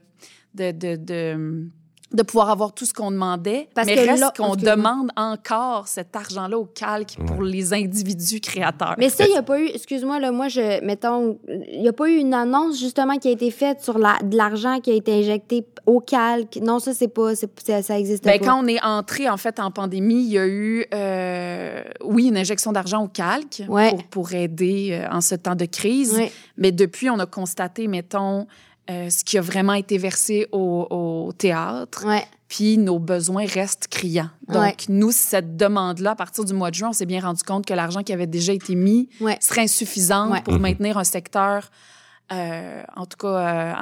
S5: De, de, de- de pouvoir avoir tout ce qu'on demandait,
S3: Parce
S5: mais
S3: que
S5: reste
S3: là-
S5: qu'on demande encore cet argent-là au calque pour les individus créateurs.
S3: Mais ça, il n'y a pas eu, excuse-moi, là, moi, je, mettons, il n'y a pas eu une annonce, justement, qui a été faite sur la, de l'argent qui a été injecté au calque. Non, ça, c'est pas, c'est- ça existe
S5: Ben,
S3: pas.
S5: quand on est entré en fait en pandémie, il y a eu, euh, oui, une injection d'argent au calque
S3: Ouais.
S5: pour, pour aider euh, en ce temps de crise.
S3: Ouais.
S5: Mais depuis, on a constaté, mettons, euh, ce qui a vraiment été versé au, au théâtre.
S3: Ouais.
S5: Puis nos besoins restent criants. Donc,
S3: Ouais.
S5: nous, cette demande-là, à partir du mois de juin, on s'est bien rendu compte que l'argent qui avait déjà été mis
S3: Ouais.
S5: serait insuffisant
S3: Ouais.
S5: pour maintenir un secteur, euh, en tout cas,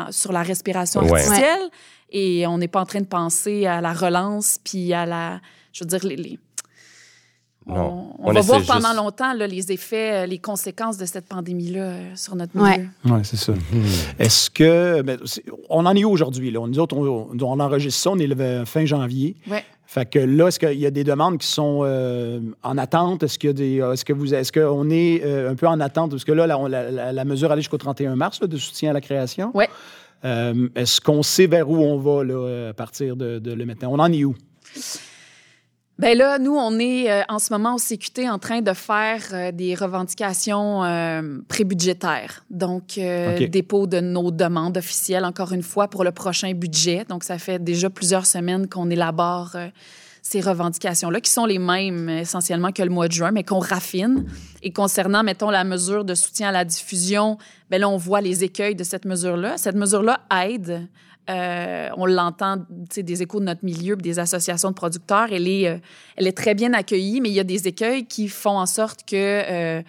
S5: euh, sur la respiration
S1: Ouais.
S5: artificielle. Et on n'est pas en train de penser à la relance, puis à la. Je veux dire, les. les-
S1: Non.
S5: On, on
S1: On
S5: va voir
S1: juste-
S5: pendant longtemps là, les effets, euh, les conséquences de cette pandémie-là euh, sur notre
S3: Ouais.
S5: milieu.
S2: Oui, c'est ça. Est-ce que. ben, on en est où aujourd'hui? Nous autres, on, on enregistre ça, on est le fin janvier.
S5: Ouais.
S2: Fait que là, est-ce qu'il y a des demandes qui sont euh, en attente? Est-ce qu'il y a des. Est-ce que vous est-ce qu'on est euh, un peu en attente? Parce que là, la, la- la- la mesure allait jusqu'au 31 mars là, de soutien à la création.
S5: Ouais.
S2: Euh, est-ce qu'on sait vers où on va là, à partir de, de là maintenant? On en est où?
S5: Ben là, nous, on est euh, en ce moment au CQT en train de faire euh, des revendications euh, prébudgétaires. Donc, euh,
S2: OK.
S5: dépôt de nos demandes officielles, encore une fois, pour le prochain budget. Donc, ça fait déjà plusieurs semaines qu'on élabore euh, ces revendications-là, qui sont les mêmes essentiellement que le mois de juin, mais qu'on raffine. Et concernant, mettons, la mesure de soutien à la diffusion, ben là, on voit les écueils de cette mesure-là. Cette mesure-là aide. Euh, on l'entend, des échos de notre milieu, des associations de producteurs. Elle est, euh, elle est très bien accueillie, mais il y a des écueils qui font en sorte que euh,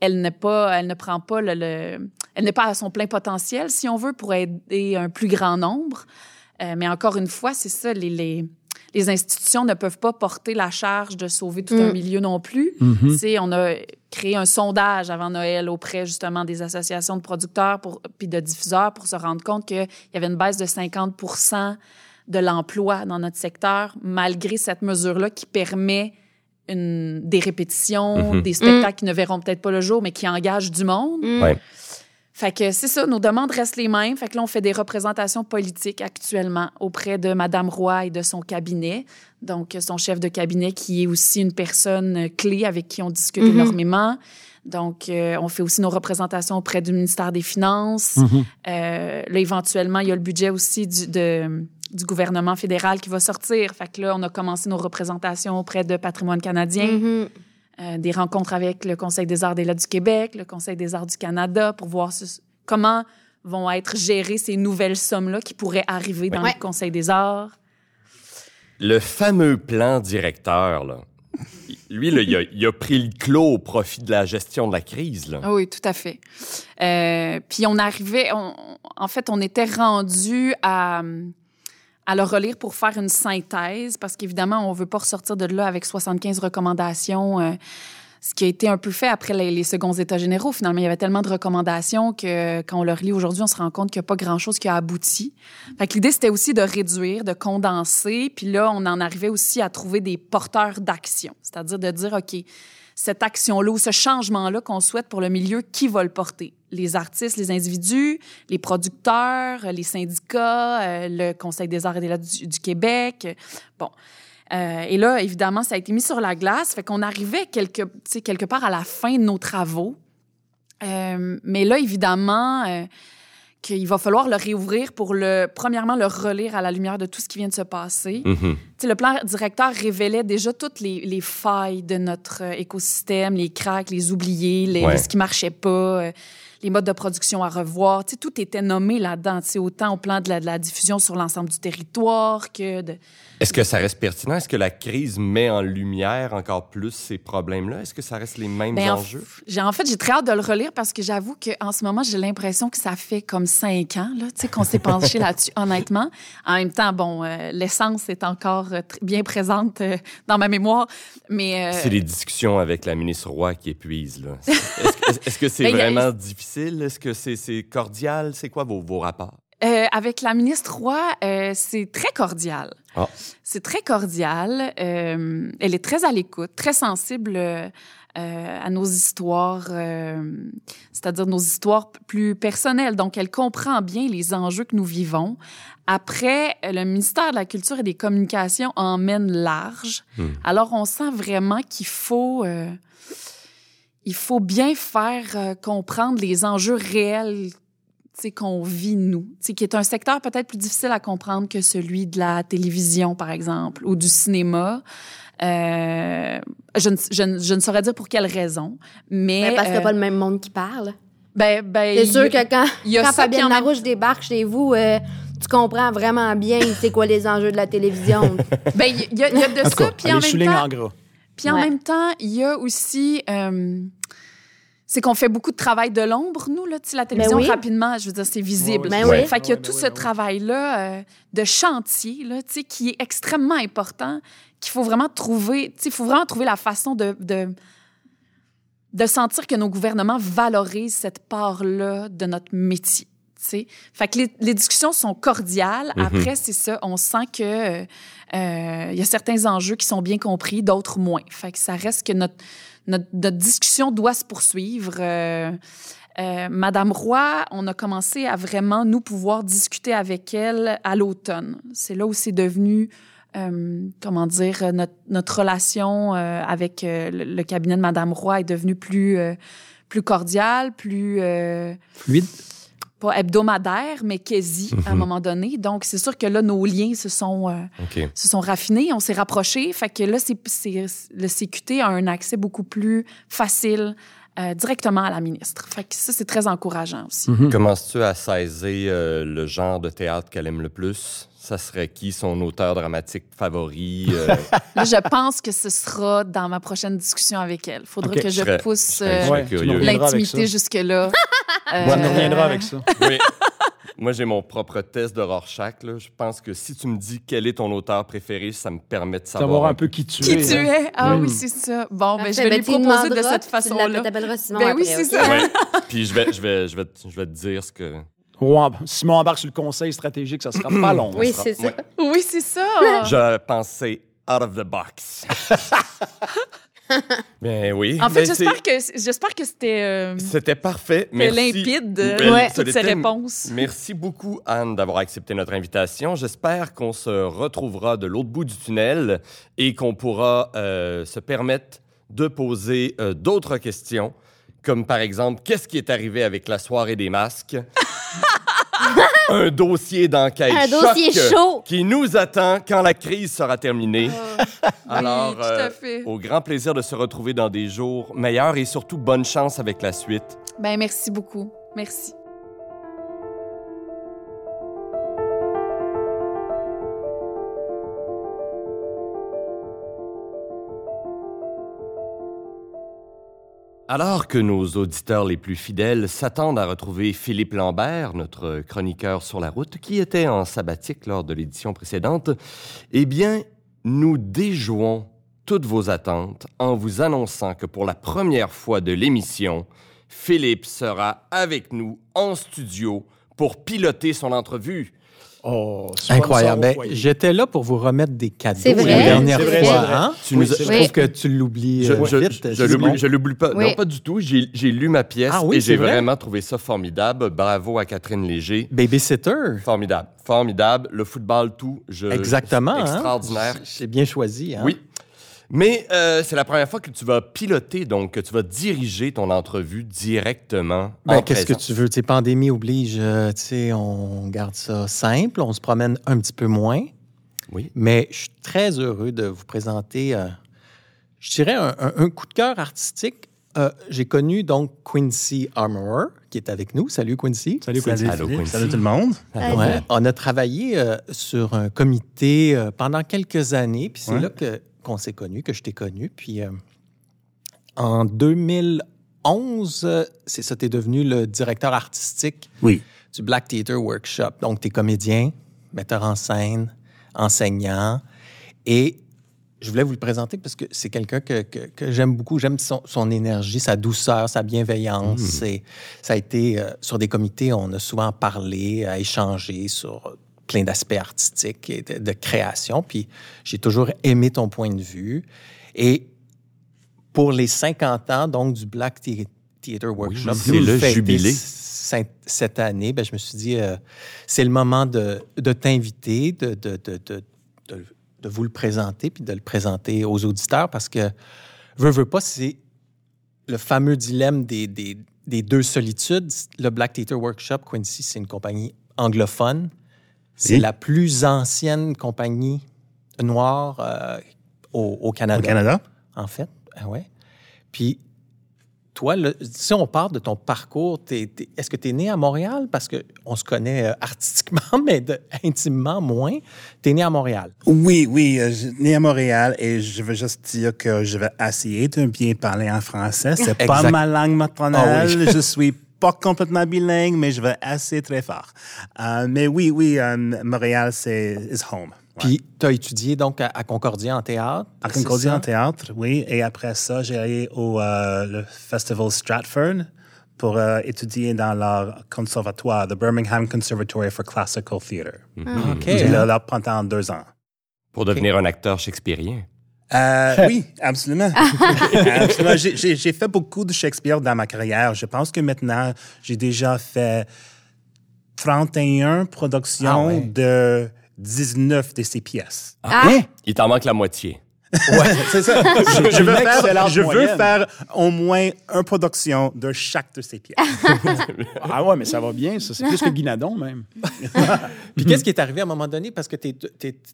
S5: elle n'est pas, elle ne prend pas le, le- elle n'est pas à son plein potentiel, si on veut, pour aider un plus grand nombre. Mais encore une fois, c'est ça, les, les, les institutions ne peuvent pas porter la charge de sauver tout un
S3: Mm.
S5: milieu non plus. Sais, on a créé un sondage avant Noël auprès justement des associations de producteurs pour, puis de diffuseurs pour se rendre compte qu'il y avait une baisse de 50 de l'emploi dans notre secteur, malgré cette mesure-là qui permet une, des répétitions,
S1: Mhm.
S5: des spectacles qui ne verront peut-être pas le jour, mais qui engagent du monde.
S3: Mm.
S1: Ouais.
S5: Fait que c'est ça, nos demandes restent les mêmes. Fait que là, on fait des représentations politiques actuellement auprès de Madame Roy et de son cabinet. Donc, son chef de cabinet qui est aussi une personne clé avec qui on discute
S3: Mhm.
S5: énormément. Donc, euh, on fait aussi nos représentations auprès du ministère des Finances.
S2: Mhm.
S5: Euh, là, éventuellement, il y a le budget aussi du, de- du gouvernement fédéral qui va sortir. Fait que là, on a commencé nos représentations auprès de Patrimoine canadien
S3: Mhm.
S5: Euh, des rencontres avec le Conseil des arts et des lettres du Québec, le Conseil des arts du Canada, pour voir ce- comment vont être gérées ces nouvelles sommes-là qui pourraient arriver dans
S3: Ouais.
S5: le Conseil des arts.
S1: Le fameux plan directeur, là. Lui, là, il, a, il a pris le clos au profit de la gestion de la crise. Là.
S5: Ah Oui, tout à fait. Euh, puis on arrivait, on- en fait, on était rendu à, à le relire pour faire une synthèse, parce qu'évidemment, on veut pas ressortir de là avec 75 recommandations. euh, ce qui a été un peu fait après les, seconds états généraux. Finalement, il y avait tellement de recommandations que quand on le relit aujourd'hui, on se rend compte qu'il n'y a pas grand-chose qui a abouti. Fait l'idée, c'était aussi de réduire, de condenser. Puis là, on en arrivait aussi à trouver des porteurs d'action. C'est-à-dire de dire, OK, cette action-là ou ce changement-là qu'on souhaite pour le milieu, qui va le porter? Les artistes, les individus, les producteurs, les syndicats, euh, le Conseil des arts et des lettres du, Québec. Bon. Euh, et là, évidemment, ça a été mis sur la glace. Fait qu'on arrivait quelque, quelque part à la fin de nos travaux. Euh, mais là, évidemment, qu'il va falloir le réouvrir pour le, premièrement, le relire à la lumière de tout ce qui vient de se passer.
S1: Mhm.
S5: Le plan directeur révélait déjà toutes les, les failles de notre euh, écosystème, les cracks, les oubliés, les,
S1: Ouais.
S5: ce qui marchait pas, euh, les modes de production à revoir. Tout était nommé là-dedans, autant au plan de la, de la diffusion sur l'ensemble du territoire que de...
S1: Est-ce que ça reste pertinent? Est-ce que la crise met en lumière encore plus ces problèmes-là? Est-ce que ça reste les mêmes
S5: Ben, en,
S1: enjeux?
S5: j'ai, en fait, j'ai très hâte de le relire parce que j'avoue qu'en ce moment, j'ai l'impression que ça fait comme cinq ans là, qu'on s'est penché [LAUGHS] là-dessus, honnêtement. En même temps, bon, euh, l'essence est encore euh, bien présente euh, dans ma mémoire, mais...
S1: C'est les discussions avec la ministre Roy qui épuisent. Là. Est-ce que- est-ce que c'est [LAUGHS]
S5: Ben, a-
S1: vraiment difficile? Est-ce que c'est c'est cordial? C'est quoi vos, vos rapports?
S5: Euh, avec la ministre Roy, euh, c'est très cordial.
S1: Ah.
S5: C'est très cordial. Euh, elle est très à l'écoute, très sensible euh, euh, à nos histoires, euh, c'est-à-dire nos histoires plus personnelles. Donc, elle comprend bien les enjeux que nous vivons. Après, le ministère de la Culture et des Communications emmène large. Alors, on sent vraiment qu'il faut... il faut bien faire euh, comprendre les enjeux réels qu'on vit, nous, qui est un secteur peut-être plus difficile à comprendre que celui de la télévision, par exemple, ou du cinéma. Euh, je, ne, je, ne, je ne saurais dire pour quelle raison, mais...
S3: Ben, parce qu'il n'y a
S5: euh,
S3: pas le même monde qui parle.
S5: ben, ben,
S3: C'est
S5: y
S3: sûr
S5: a-
S3: que quand,
S5: y a
S3: quand Fabienne
S5: même-
S3: Larouche débarque chez vous, euh, tu comprends vraiment bien c'est quoi les enjeux de la télévision. [LAUGHS]
S5: Ben, il y, a- il y a de
S2: En
S5: ça, puis en même temps...
S2: en gras.
S5: Puis en
S3: Ouais.
S5: même temps, il y a aussi. C'est qu'on fait beaucoup de travail de l'ombre, nous, là. Tu sais, la télévision,
S3: oui.
S5: rapidement, je veux dire, c'est visible.
S3: Ben oui.
S5: Fait qu'il y a tout
S2: ben
S5: ce
S2: ben
S5: travail-là euh, de chantier, là, tu sais, qui est extrêmement important, qu'il faut vraiment trouver. Tu sais, il faut vraiment trouver la façon de. de de sentir que nos gouvernements valorisent cette part-là de notre métier. tu sais. Fait que les, les discussions sont cordiales. Après, c'est ça, on sent que euh, euh, il y a certains enjeux qui sont bien compris, d'autres moins. Fait que ça reste que notre, notre, discussion doit se poursuivre. Euh, euh, Madame Roy, on a commencé à vraiment nous pouvoir discuter avec elle à l'automne. C'est là où c'est devenu, euh, comment dire, notre, relation avec le, cabinet de Madame Roy est devenue plus, plus cordiale, plus
S2: Fluide.
S5: Pas hebdomadaire, mais quasi à un moment donné. Donc c'est sûr que là nos liens se sont euh, se sont raffinés, on s'est rapprochés. Fait que là, c'est, le CQT a un accès beaucoup plus facile euh, directement à la ministre. Fait que ça, c'est très encourageant aussi.
S1: Commences-tu à saisir euh, le genre de théâtre qu'elle aime le plus? Ça serait qui son auteur dramatique favori? euh, [LAUGHS]
S5: Là, je pense que ce sera dans ma prochaine discussion avec elle. Faudra
S2: Ok,
S5: que
S1: je
S5: je
S1: serais-
S5: pousse euh,
S2: Ouais,
S5: l'intimité jusque-là. [LAUGHS] Euh,
S2: Moi, on reviendra avec ça. [LAUGHS]
S1: oui. Moi, j'ai mon propre test de Rorschach. Là. Je pense que si tu me dis quel est ton auteur préféré, ça me permet de savoir.
S2: Savoir un peu qui tu
S5: Qui
S2: es.
S5: tu
S2: hein.
S5: es? Ah
S2: Oui.
S5: oui, c'est ça. Bon, ben, je vais
S3: Ben,
S5: lui proposer de cette façon-là.
S3: l'appelles- t'appelleras Simon
S5: Ben oui, c'est ça.
S1: Ouais. Puis je vais, je, vais, je, vais, te- je vais te dire ce que.
S2: Ouais, Simon embarque sur le conseil stratégique, ça sera pas [CLEARS THROAT] long.
S3: Oui,
S1: sera-
S3: c'est ça.
S1: ouais.
S5: Oui, c'est ça. [LAUGHS]
S1: Je pensais out of the box. [LAUGHS] [LAUGHS] ben oui.
S5: En fait,
S1: Ben,
S5: j'espère que, j'espère que c'était euh,
S1: C'était parfait. Merci.
S5: limpide, euh, toutes ces réponses.
S1: Merci beaucoup, Anne, d'avoir accepté notre invitation. J'espère qu'on se retrouvera de l'autre bout du tunnel et qu'on pourra euh, se permettre de poser d'autres questions, comme par exemple, qu'est-ce qui est arrivé avec la soirée des masques? [LAUGHS] [LAUGHS] Un dossier d'enquête
S3: Un dossier chaud.
S1: qui nous attend quand la crise sera terminée. [LAUGHS] Alors,
S5: oui, tout à
S1: euh,
S5: fait.
S1: au grand plaisir de se retrouver dans des jours meilleurs et surtout bonne chance avec la suite.
S5: Ben, merci beaucoup. Merci.
S1: Alors que nos auditeurs les plus fidèles s'attendent à retrouver Philippe Lambert, notre chroniqueur sur la route, qui était en sabbatique lors de l'édition précédente, eh bien, nous déjouons toutes vos attentes en vous annonçant que pour la première fois de l'émission, Philippe sera avec nous en studio pour piloter son entrevue.
S2: Oh,
S6: Incroyable. Ben. J'étais là pour vous remettre des cadeaux la dernière
S2: vrai,
S6: fois. hein?
S1: Tu nous as-
S6: Je trouve que tu l'oublies
S1: Je,
S6: euh,
S1: je- l'oublie- pas.
S3: Oui.
S1: Non, pas du tout. J'ai lu ma pièce
S6: Ah oui,
S1: et j'ai
S6: vrai?
S1: vraiment trouvé ça formidable. Bravo à Catherine Léger.
S6: Babysitter.
S1: Formidable. Formidable. Le football, tout. Je,
S6: Exactement. hein?
S1: Extraordinaire.
S6: C'est bien choisi. hein?
S1: Oui. Mais euh, c'est la première fois que tu vas piloter, donc que tu vas diriger ton entrevue directement
S6: Ben,
S1: en
S6: Qu'est-ce que tu veux? Pandémie oblige, euh, tu sais, on garde ça simple, on se promène un petit peu moins.
S1: Oui.
S6: Mais je suis très heureux de vous présenter, euh, je dirais, un, un- un coup de cœur artistique. Euh, J'ai connu donc Quincy Armorer, qui est avec nous. Salut Quincy.
S2: Salut, Quincy.
S1: Allô,
S7: Philippe.
S1: Quincy.
S7: Salut tout le monde.
S6: Ouais, on a travaillé euh, sur un comité euh, pendant quelques années, puis c'est
S7: Ouais.
S6: là que, qu'on s'est connus, que je t'ai connu. Puis euh, en 2011, euh, c'est ça, tu es devenu le directeur artistique
S7: Oui.
S6: du Black Theatre Workshop. Donc, tu es comédien, metteur en scène, enseignant. Et je voulais vous le présenter parce que c'est quelqu'un que, que- que j'aime beaucoup. J'aime son, son énergie, sa douceur, sa bienveillance. C'est- Ça a été, euh, sur des comités, on a souvent parlé, à échanger sur plein d'aspects artistiques et de, de création. Puis j'ai toujours aimé ton point de vue. Et pour les 50 ans donc du Black Thea- Theatre Workshop,
S1: c'est
S6: que vous
S1: le jubilé.
S6: Cette année, ben, je me suis dit, euh, c'est le moment de, de t'inviter, de, de, de, vous le présenter, puis de le présenter aux auditeurs, parce que, veux, veux pas, c'est le fameux dilemme des, des, des deux solitudes. Le Black Theatre Workshop, Quincy, c'est une compagnie anglophone. C'est
S7: Oui.
S6: la plus ancienne compagnie noire euh, au, au Canada.
S7: Au Canada?
S6: En fait, ah ouais. Puis, toi, si on part de ton parcours, est-ce que tu es né à Montréal? Parce qu'on se connaît euh, artistiquement, [LAUGHS] mais de- intimement moins. Tu es né à Montréal.
S7: Oui, oui, euh, je suis né à Montréal et je veux juste dire que je vais essayer de bien parler en français. C'est pas ma langue maternelle.
S6: Ah oui.
S7: je suis pas complètement bilingue, mais je vais essayer très fort. Euh, mais oui, oui, euh, Montréal, c'est is home. Ouais.
S6: Puis, tu as étudié donc à, à Concordia en théâtre.
S7: À Concordia en théâtre, oui. Et après ça, j'ai allé au euh, le Festival Stratford pour euh, étudier dans leur conservatoire, the Birmingham Conservatory for Classical Theatre.
S6: OK.
S7: J'étais là, là pendant deux ans.
S1: Pour devenir un acteur shakespearien.
S7: Euh, oui, [LAUGHS] absolument. absolument. J'ai- J'ai j'ai fait beaucoup de Shakespeare dans ma carrière. Je pense que maintenant, j'ai déjà fait 31 productions
S6: Ah ouais.
S7: de 19 de ces pièces.
S3: Ah!
S1: Il t'en manque la moitié.
S6: Ouais, c'est ça. [LAUGHS]
S7: Je, je veux, faire, je veux faire au moins une production de chaque de ces pièces. [LAUGHS]
S2: Ah ouais, mais ça va bien, ça. C'est plus que Guinadon, même. [LAUGHS]
S6: Puis qu'est-ce qui est arrivé à un moment donné? Parce que tu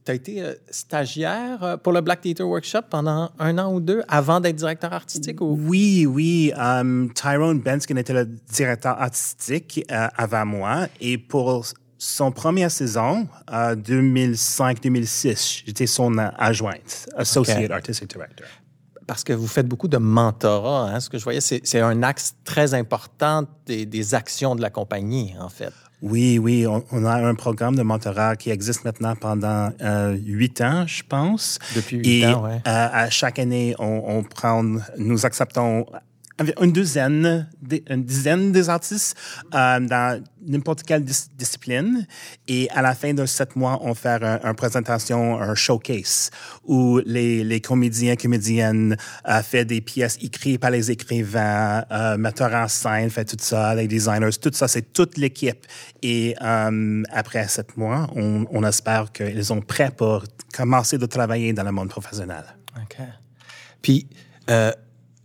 S6: as été euh, stagiaire euh, pour le Black Theatre Workshop pendant un an ou deux avant d'être directeur artistique? Ou...
S7: Oui, oui. um, Tyrone Benskin était le directeur artistique euh, avant moi. Et pour son première saison, euh, 2005-2006, j'étais son euh, adjointe, Associate Artistic Director.
S6: Parce que vous faites beaucoup de mentorat. Hein? Ce que je voyais, c'est un axe très important des, des actions de la compagnie, en fait.
S7: Oui, oui, on, on a un programme de mentorat qui existe maintenant pendant euh, huit ans, je pense.
S6: Depuis huit ans, ouais.
S7: euh, à chaque année, on, on prend, nous acceptons une dizaine, des- une dizaine des artistes euh, dans n'importe quelle dis- discipline. Et à la fin de sept mois, on fait un- une présentation, un showcase, où les, les comédiens, comédiennes euh, font des pièces écrites par les écrivains, euh, metteurs en scène, fait tout ça, les designers, tout ça, c'est toute l'équipe. Et euh, après sept mois, on, on espère qu'ils sont prêts pour commencer de travailler dans le monde professionnel.
S6: OK. Puis, euh,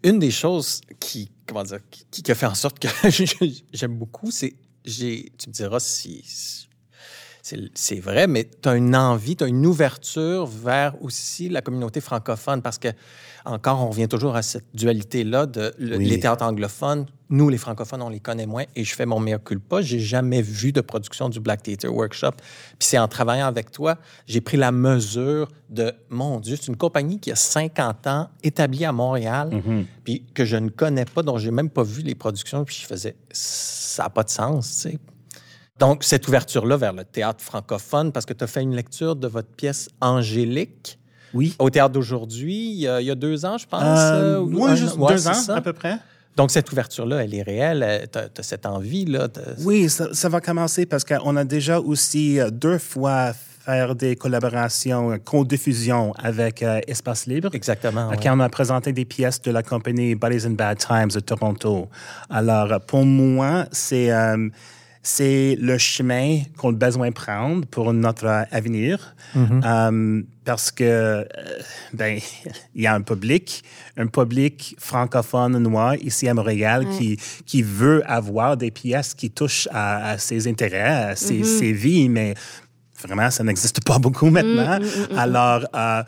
S6: une des choses qui, comment dire, qui, qui a fait en sorte que [LAUGHS] j'aime beaucoup, c'est, j'ai, tu me diras si, c'est vrai, mais tu as une envie, tu as une ouverture vers aussi la communauté francophone parce que, encore, on revient toujours à cette dualité-là de le-
S7: Oui.
S6: les théâtres anglophones. Nous, les francophones, on les connaît moins et je fais mon meilleur culpa. J'ai jamais vu de production du Black Theatre Workshop. Puis c'est en travaillant avec toi, j'ai pris la mesure de, mon Dieu, c'est une compagnie qui a 50 ans, établie à Montréal, puis que je ne connais pas, dont j'ai même pas vu les productions. Puis je faisais, ça n'a pas de sens, tu sais. Donc, cette ouverture-là vers le théâtre francophone, parce que tu as fait une lecture de votre pièce Angélique
S7: Oui.
S6: au théâtre d'aujourd'hui, il, y a- il y a deux ans, je pense.
S7: Euh,
S6: euh, ou
S7: moi,
S6: un
S7: juste.
S6: Ouais,
S7: deux ans,
S6: ça.
S7: à peu près.
S6: Donc, cette ouverture-là, elle est réelle. Tu as, cette envie-là.
S7: Oui, ça, ça va commencer parce qu'on a déjà aussi euh, deux fois faire des collaborations, euh, co-diffusion avec euh, Espace Libre.
S6: Exactement.
S7: Euh,
S6: ouais.
S7: Quand on a présenté des pièces de la compagnie Buddies in Bad Times de Toronto. Alors, euh, pour moi, c'est euh, c'est le chemin qu'on a besoin de prendre pour notre avenir. Euh, parce que, euh, ben, [LAUGHS] il y a un public, un public francophone noir ici à Montréal qui, qui veut avoir des pièces qui touchent à, à ses intérêts, à ses, ses vies, mais vraiment, ça n'existe pas [LAUGHS] beaucoup maintenant. Alors, euh,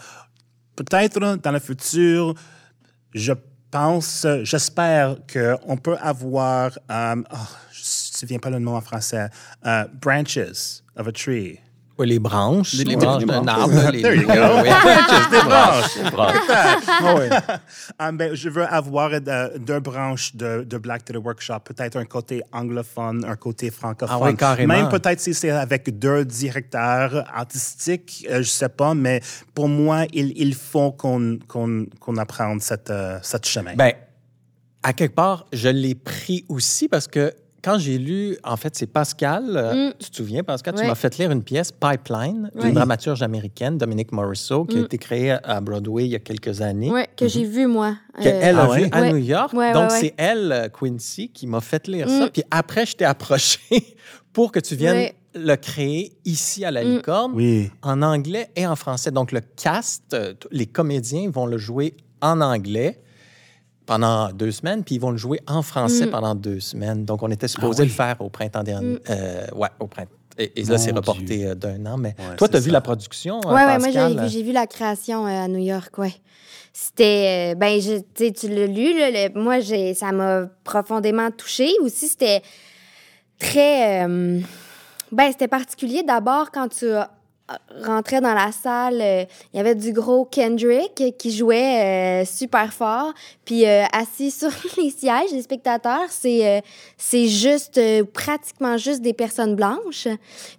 S7: peut-être dans le futur, je pense, j'espère qu'on peut avoir, euh, oh, souviens pas le nom en français, euh, branches of a tree.
S6: Ouais, les branches, les,
S2: Les
S6: branches
S2: branches.
S6: d'un arbre. les,
S7: There you go. [LAUGHS]
S6: Ouais.
S7: Des branches.
S2: Ah.
S7: Ah, [LAUGHS] ben, je veux avoir euh, deux branches de, de Black to the Workshop, peut-être un côté anglophone, un côté francophone.
S6: Ah ouais, carrément.
S7: Même peut-être si c'est avec deux directeurs artistiques, euh, je sais pas, mais pour moi, il, il faut qu'on qu'on apprenne cette, euh, cette chemin.
S6: Ben, à quelque part, je l'ai pris aussi parce que quand j'ai lu, en fait, c'est Pascal, euh,
S3: Mm.
S6: tu te souviens, Pascal, tu m'as fait lire une pièce, Pipeline,
S3: Ouais.
S6: d'une dramaturge américaine, Dominique Morisseau, qui a
S3: Mm.
S6: été créée à Broadway il y a quelques années.
S3: Ouais, que j'ai vu, moi.
S6: qu'elle
S3: Euh,
S6: a
S7: Ah
S6: vu
S7: ouais?
S6: à
S3: Ouais.
S6: New York.
S3: Ouais,
S6: Donc,
S3: ouais, ouais.
S6: c'est elle, euh, Quincy, qui m'a fait lire
S3: Mm.
S6: ça. Puis après, je t'ai approché [LAUGHS] pour que tu viennes
S3: Ouais.
S6: le créer ici à la
S3: Mm.
S6: Licorne,
S7: Oui.
S6: en anglais et en français. Donc, le cast, euh, les comédiens vont le jouer en anglais pendant deux semaines, puis ils vont le jouer en français
S3: Mm.
S6: pendant deux semaines. Donc, on était supposé
S7: oui.
S6: le faire au printemps dernier.
S3: Mm.
S6: Euh, ouais, au printemps. Et, et là, c'est reporté euh, d'un an. Mais
S7: Ouais,
S6: toi, tu as vu la production, euh,
S3: Ouais, ouais, moi, j'ai vu, j'ai vu la création euh, à New York, ouais. C'était, ben, je- tu sais, tu l'as lu, là, le- moi, j'ai, ça m'a profondément touchée. Aussi, c'était très, euh, ben, c'était particulier d'abord quand tu euh, rentrais dans la salle, euh, il y avait du gros Kendrick qui jouait euh, super fort, puis euh, assis [LAUGHS] sur les sièges, les spectateurs, c'est euh, c'est juste euh, pratiquement juste des personnes blanches.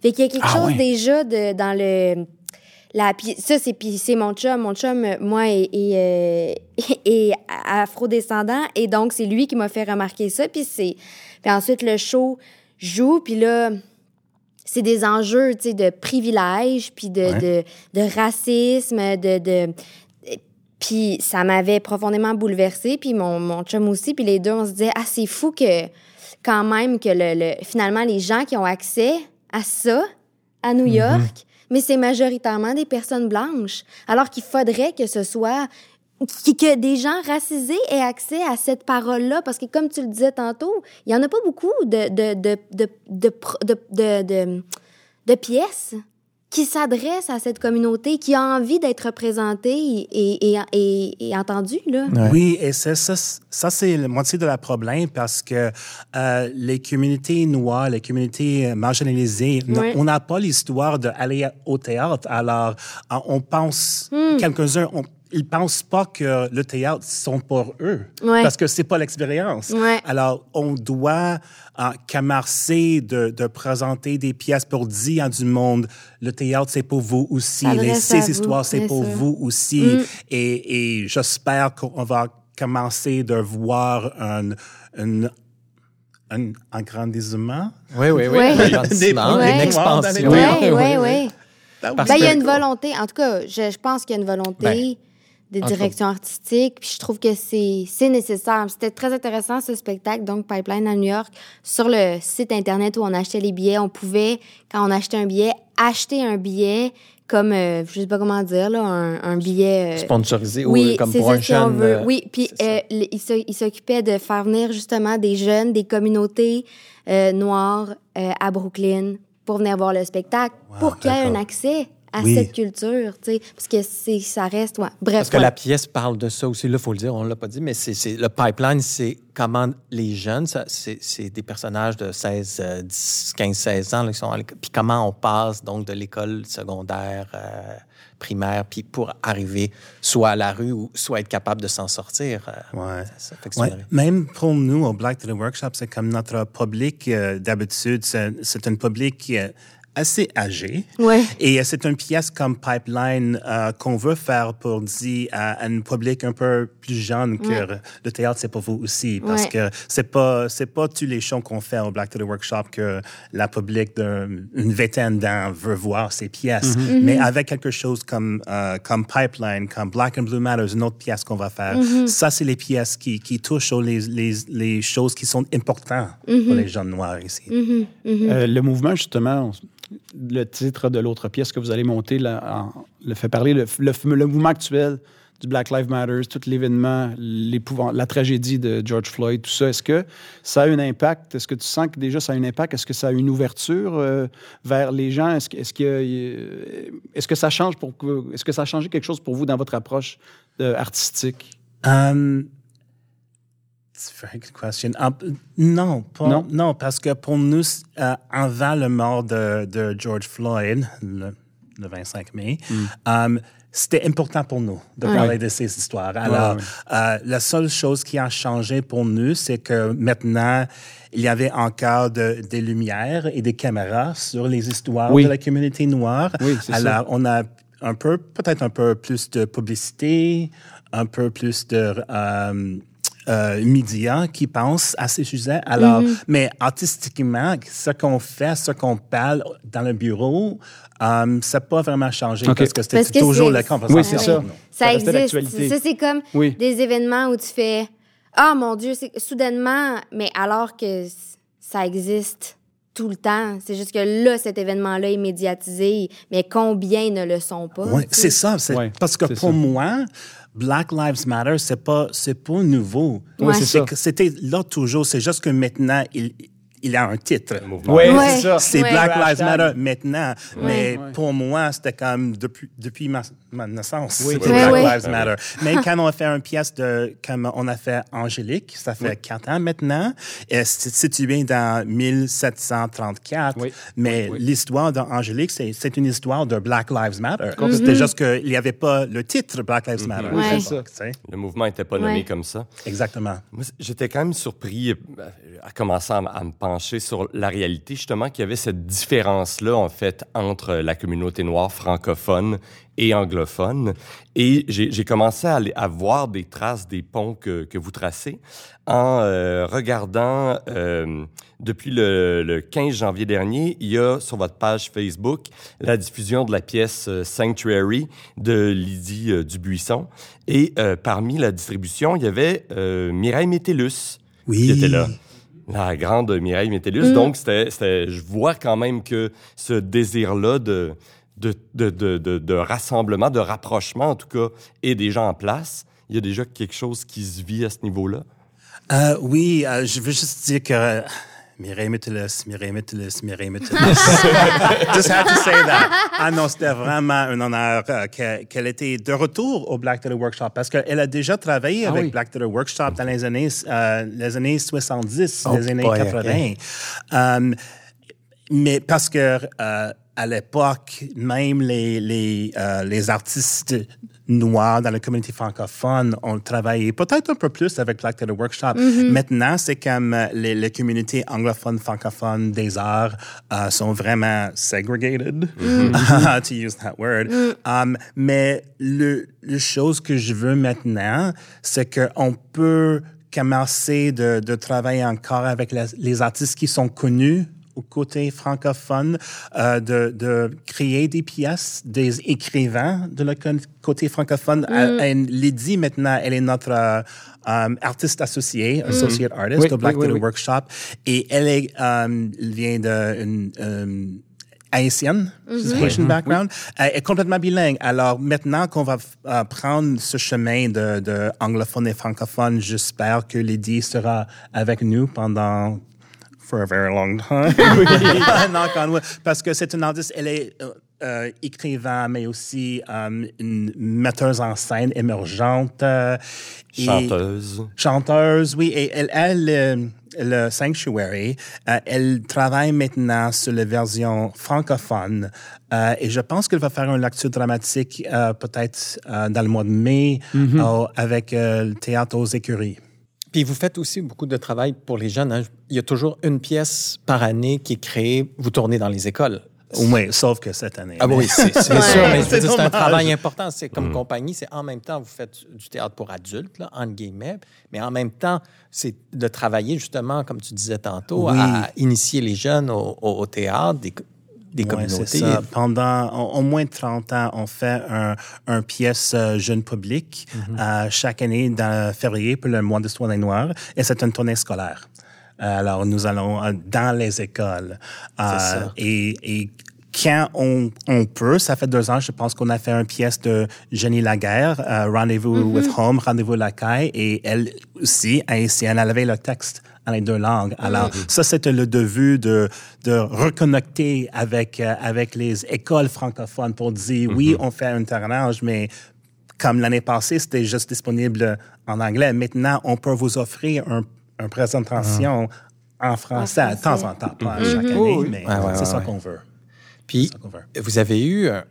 S3: Fait qu'il y a quelque
S7: Ah
S3: chose
S7: ouais.
S3: déjà de dans le la, ça, c'est, puis c'est mon chum. Mon chum, euh, moi, est, est, euh, [LAUGHS] est afro-descendant. Et donc, c'est lui qui m'a fait remarquer ça. Puis c'est... Puis ensuite, le show joue. Puis là, c'est des enjeux, de privilèges, puis de, de, de racisme, de... de puis ça m'avait profondément bouleversée. Puis mon, mon chum aussi. Puis les deux, on se disait, ah, c'est fou que, quand même, que le, le- finalement, les gens qui ont accès à ça, à New York, mais c'est majoritairement des personnes blanches. Alors qu'il faudrait que ce soit que des gens racisés aient accès à cette parole-là, parce que comme tu le disais tantôt, il y en a pas beaucoup de, de, de, de, de, pro- de, de, de- de pièces qui s'adressent à cette communauté, qui a envie d'être représentée et, et, et, et entendue. Là.
S6: Ouais.
S7: Oui, et ça, ça c'est la moitié de la problème parce que euh, les communautés noires, les communautés marginalisées,
S3: Ouais.
S7: on n'a pas l'histoire d'aller au théâtre. Alors, on pense,
S3: Hmm.
S7: quelques-uns, on- ils pensent pas que le théâtre sont pour eux
S3: Ouais.
S7: parce que c'est pas l'expérience.
S3: Ouais.
S7: Alors, on doit euh, commencer de, de présenter des pièces pour dire à du monde, le théâtre, c'est pour vous aussi. Les, ces histoires, c'est pour
S3: sûr.
S7: vous aussi.
S3: Mm.
S7: Et, et j'espère qu'on va commencer de voir un, un, un agrandissement.
S6: Oui, oui, oui.
S3: Ouais.
S6: Un une expansion.
S3: Oui,
S7: oui,
S3: oui, Ben, il y a une volonté. En tout cas, je, je pense qu'il y a une volonté
S6: Ben,
S3: de direction artistique. Puis je trouve que c'est c'est nécessaire. C'était très intéressant ce spectacle, donc Pipeline à New York. Sur le site internet où on achetait les billets, on pouvait, quand on achetait un billet, acheter un billet comme, euh, je sais pas comment dire, là, un, un billet. euh,
S6: Sponsorisé
S3: oui,
S6: ou comme pour
S3: ça,
S6: un
S3: si on veut.
S6: euh,
S3: Oui, puis euh, il s'o- il s'occupait de faire venir justement des jeunes, des communautés euh, noires euh, à Brooklyn pour venir voir le spectacle,
S7: Wow,
S3: pour qu'il y ait un accès à
S7: Oui.
S3: cette culture, tu sais, parce que c'est ça reste, ouais. Bref,
S6: Parce que
S3: ouais.
S6: la pièce parle de ça aussi. Là, il faut le dire, on ne l'a pas dit, mais c'est c'est- le pipeline, c'est comment les jeunes, ça, c'est c'est des personnages de 16, euh, 10, 15, 16 ans là, qui sont à. Puis comment on passe donc de l'école secondaire, euh, primaire, puis pour arriver soit à la rue ou soit être capable de s'en sortir. euh,
S7: Ouais.
S6: c'est ça. Fait que c'est
S7: Ouais,
S6: une-
S7: même pour nous, au Black to the Workshop, c'est comme notre public euh, d'habitude. C'est c'est un public qui est assez âgé.
S3: Ouais.
S7: Et euh, c'est une pièce comme Pipeline euh, qu'on veut faire pour dire à un public un peu plus jeune que
S3: Ouais.
S7: le théâtre, c'est pour vous aussi. Parce
S3: Ouais.
S7: que c'est pas, c'est pas tous les shows qu'on fait au Black to the Workshop que la public d'une vingtaine d'ans veut voir ces pièces.
S3: Mm-hmm.
S7: Mais avec quelque chose comme, euh, comme Pipeline, comme Black and Blue Matters, une autre pièce qu'on va faire,
S3: Mm-hmm.
S7: ça, c'est les pièces qui, qui touchent aux les, les, les choses qui sont importantes
S3: Mm-hmm.
S7: pour les jeunes noirs ici.
S2: Euh, le mouvement, justement, on- le titre de l'autre pièce que vous allez monter le fait parler, le, mouvement actuel du Black Lives Matter, tout l'événement, la tragédie de George Floyd, tout ça. Est-ce que ça a un impact? Est-ce que tu sens que déjà ça a un impact? Est-ce que ça a une ouverture euh, vers les gens? Est-ce que, que, euh, que ça pour que- ça a changé quelque chose pour vous dans votre approche euh, artistique?
S7: It's a very good question. Non,
S2: Non?
S7: non, parce que pour nous, euh, avant le mort de, de George Floyd, le, le 25 mai, um, c'était important pour nous de parler de ces histoires. Alors,
S2: ouais.
S7: euh, la seule chose qui a changé pour nous, c'est que maintenant, il y avait encore de- des lumières et des caméras sur les histoires
S2: Oui.
S7: de la communauté noire.
S2: Oui, c'est ça.
S7: Alors, on a un peu, peut-être un peu plus de publicité, un peu plus de, euh, euh, médias qui pensent à ces sujets. Alors, mais artistiquement, ce qu'on fait, ce qu'on parle dans le bureau, euh, ça n'a pas vraiment changé
S2: OK.
S7: parce que c'était toujours la conversation.
S2: Oui, c'est ça.
S3: Ça existe. Ça, c'est comme
S2: Oui.
S3: des événements où tu fais Ah mon Dieu, soudainement, mais alors que ça existe tout le temps. C'est juste que là, cet événement-là est médiatisé, mais combien ne le sont pas?
S7: Oui, c'est ça.
S2: Ouais,
S7: parce que pour
S2: ça.
S7: moi, Black Lives Matter, c'est pas, c'est pas nouveau.
S3: Ouais.
S2: c'est ça.
S7: C'était là toujours. C'est juste que maintenant, il, il a un titre.
S2: Oui,
S3: Ouais.
S2: c'est ça.
S7: C'est
S3: Ouais.
S7: Black Lives. Matter maintenant. Mais
S2: Ouais.
S7: pour moi, c'était comme depuis, depuis ma, ma naissance.
S2: Oui.
S7: C'était
S3: Ouais,
S7: Black
S3: ouais.
S7: Lives Matter. Mais [LAUGHS] quand on a fait une pièce de, comme on a fait Angélique, ça fait quatre ans maintenant, et c'est situé dans 1734.
S2: Oui.
S7: Mais l'histoire d'Angélique, c'est, c'est une histoire de Black Lives Matter.
S3: Mhm.
S7: C'était juste qu'il n'y avait pas le titre Black Lives Matter.
S3: Ouais.
S7: à
S2: C'est
S7: l'époque, tu sais?
S1: Le mouvement n'était pas nommé
S3: Ouais.
S1: comme ça.
S7: Exactement.
S1: J'étais quand même surpris euh, à commencer à, à me pencher sur la réalité, justement, qu'il y avait cette différence-là, en fait, entre la communauté noire francophone et anglophone. Et j'ai commencé à, aller- à voir des traces des ponts que, que vous tracez en euh, regardant, euh, depuis le, le 15 janvier dernier, il y a sur votre page Facebook la diffusion de la pièce euh, Sanctuary de Lydie euh, Dubuisson. Et parmi la distribution, il y avait Mireille Métellus
S7: Oui.
S1: qui était là. La grande Mireille Métellus. Donc, c'était, c'était- je vois quand même que ce désir-là de, de, de, de, de, de rassemblement, de rapprochement, en tout cas, et des gens en place, il y a déjà quelque chose qui se vit à ce niveau-là?
S7: Euh, oui, euh, je veux juste dire que euh, Mireille Mireille Mireille. [LAUGHS] Just had to say that. Ah non, c'était vraiment un honneur euh, que- qu'elle était de retour au Black Theatre Workshop parce qu'elle a déjà travaillé avec
S2: oui.
S7: Black Theatre Workshop dans les années, euh, les années 70,
S6: Oh
S7: les années
S6: boy,
S7: 80. Euh, mais parce que euh, à l'époque, même les, les, euh, les artistes noirs dans la communauté francophone ont travaillé peut-être un peu plus avec Black Theatre Workshop. Maintenant, c'est comme euh, les, les communautés anglophones, francophones des arts euh, sont vraiment segregated, [LAUGHS] to use that word. Um, mais le, le chose que je veux maintenant, c'est qu'on peut commencer de, de travailler encore avec les, les artistes qui sont connus au côté francophone, euh, de, de créer des pièces, des écrivains de le côté francophone. Euh, Lydie, maintenant, elle est notre euh, euh, artiste associée, associate artist
S2: Oui,
S7: au Black
S2: oui, oui, oui.
S7: Workshop. Et elle est, euh, elle vient d'une euh, haïtienne, she's Haitian background, Elle est complètement bilingue. Alors maintenant qu'on va euh, prendre ce chemin de, de anglophone et francophone, j'espère que Lydie sera avec nous pendant for a very long time. [LAUGHS] [LAUGHS] Knock on wood. Parce que c'est une artiste, elle est euh, euh, écrivain, mais aussi euh, une metteuse en scène émergente. euh, et-
S1: Chanteuse.
S7: chanteuse, oui. Et elle a le, Sanctuary. Euh, elle travaille maintenant sur la version francophone. Euh, et je pense qu'elle va faire une lecture dramatique euh, peut-être euh, dans le mois de mai euh, avec euh, le théâtre aux écuries.
S6: Puis vous faites aussi beaucoup de travail pour les jeunes. hein. Il y a toujours une pièce par année qui est créée. Vous tournez dans les écoles.
S7: Oui, sauf que cette année.
S6: Ah oui, c'est [LAUGHS] sûr, mais
S7: C'est
S6: un travail important. C'est comme compagnie, c'est en même temps, vous faites du théâtre pour adultes, là, entre guillemets, mais en même temps, c'est de travailler justement, comme tu disais tantôt,
S7: Oui.
S6: à initier les jeunes au, au- au théâtre, des, des
S7: Ouais,
S6: communautés.
S7: ça. Pendant au, au moins 30 ans, on fait un, un pièce euh, jeune public
S6: Mhm.
S7: euh, chaque année dans février pour le mois d'histoire des Noirs et c'est une tournée scolaire. Euh, Alors, nous allons dans les écoles.
S6: Ça.
S7: Et, et quand on, on peut, ça fait deux ans, je pense qu'on a fait une pièce de Jenny Laguerre, euh, Rendez-vous with Home, Rendez-vous la caille, et elle aussi, haïtienne, elle avait le texte en les deux langues. Alors, ça, c'était le début de, de reconnecter avec, euh, avec les écoles francophones pour dire, oui, on fait un tournage, mais comme l'année passée, c'était juste disponible en anglais. Maintenant, on peut vous offrir un, une présentation en français, de temps en temps, pas chaque année, mais
S6: ouais,
S7: c'est
S6: ouais,
S7: ça
S6: ouais.
S7: qu'on veut.
S6: Puis,
S7: veut.
S6: vous avez eu un,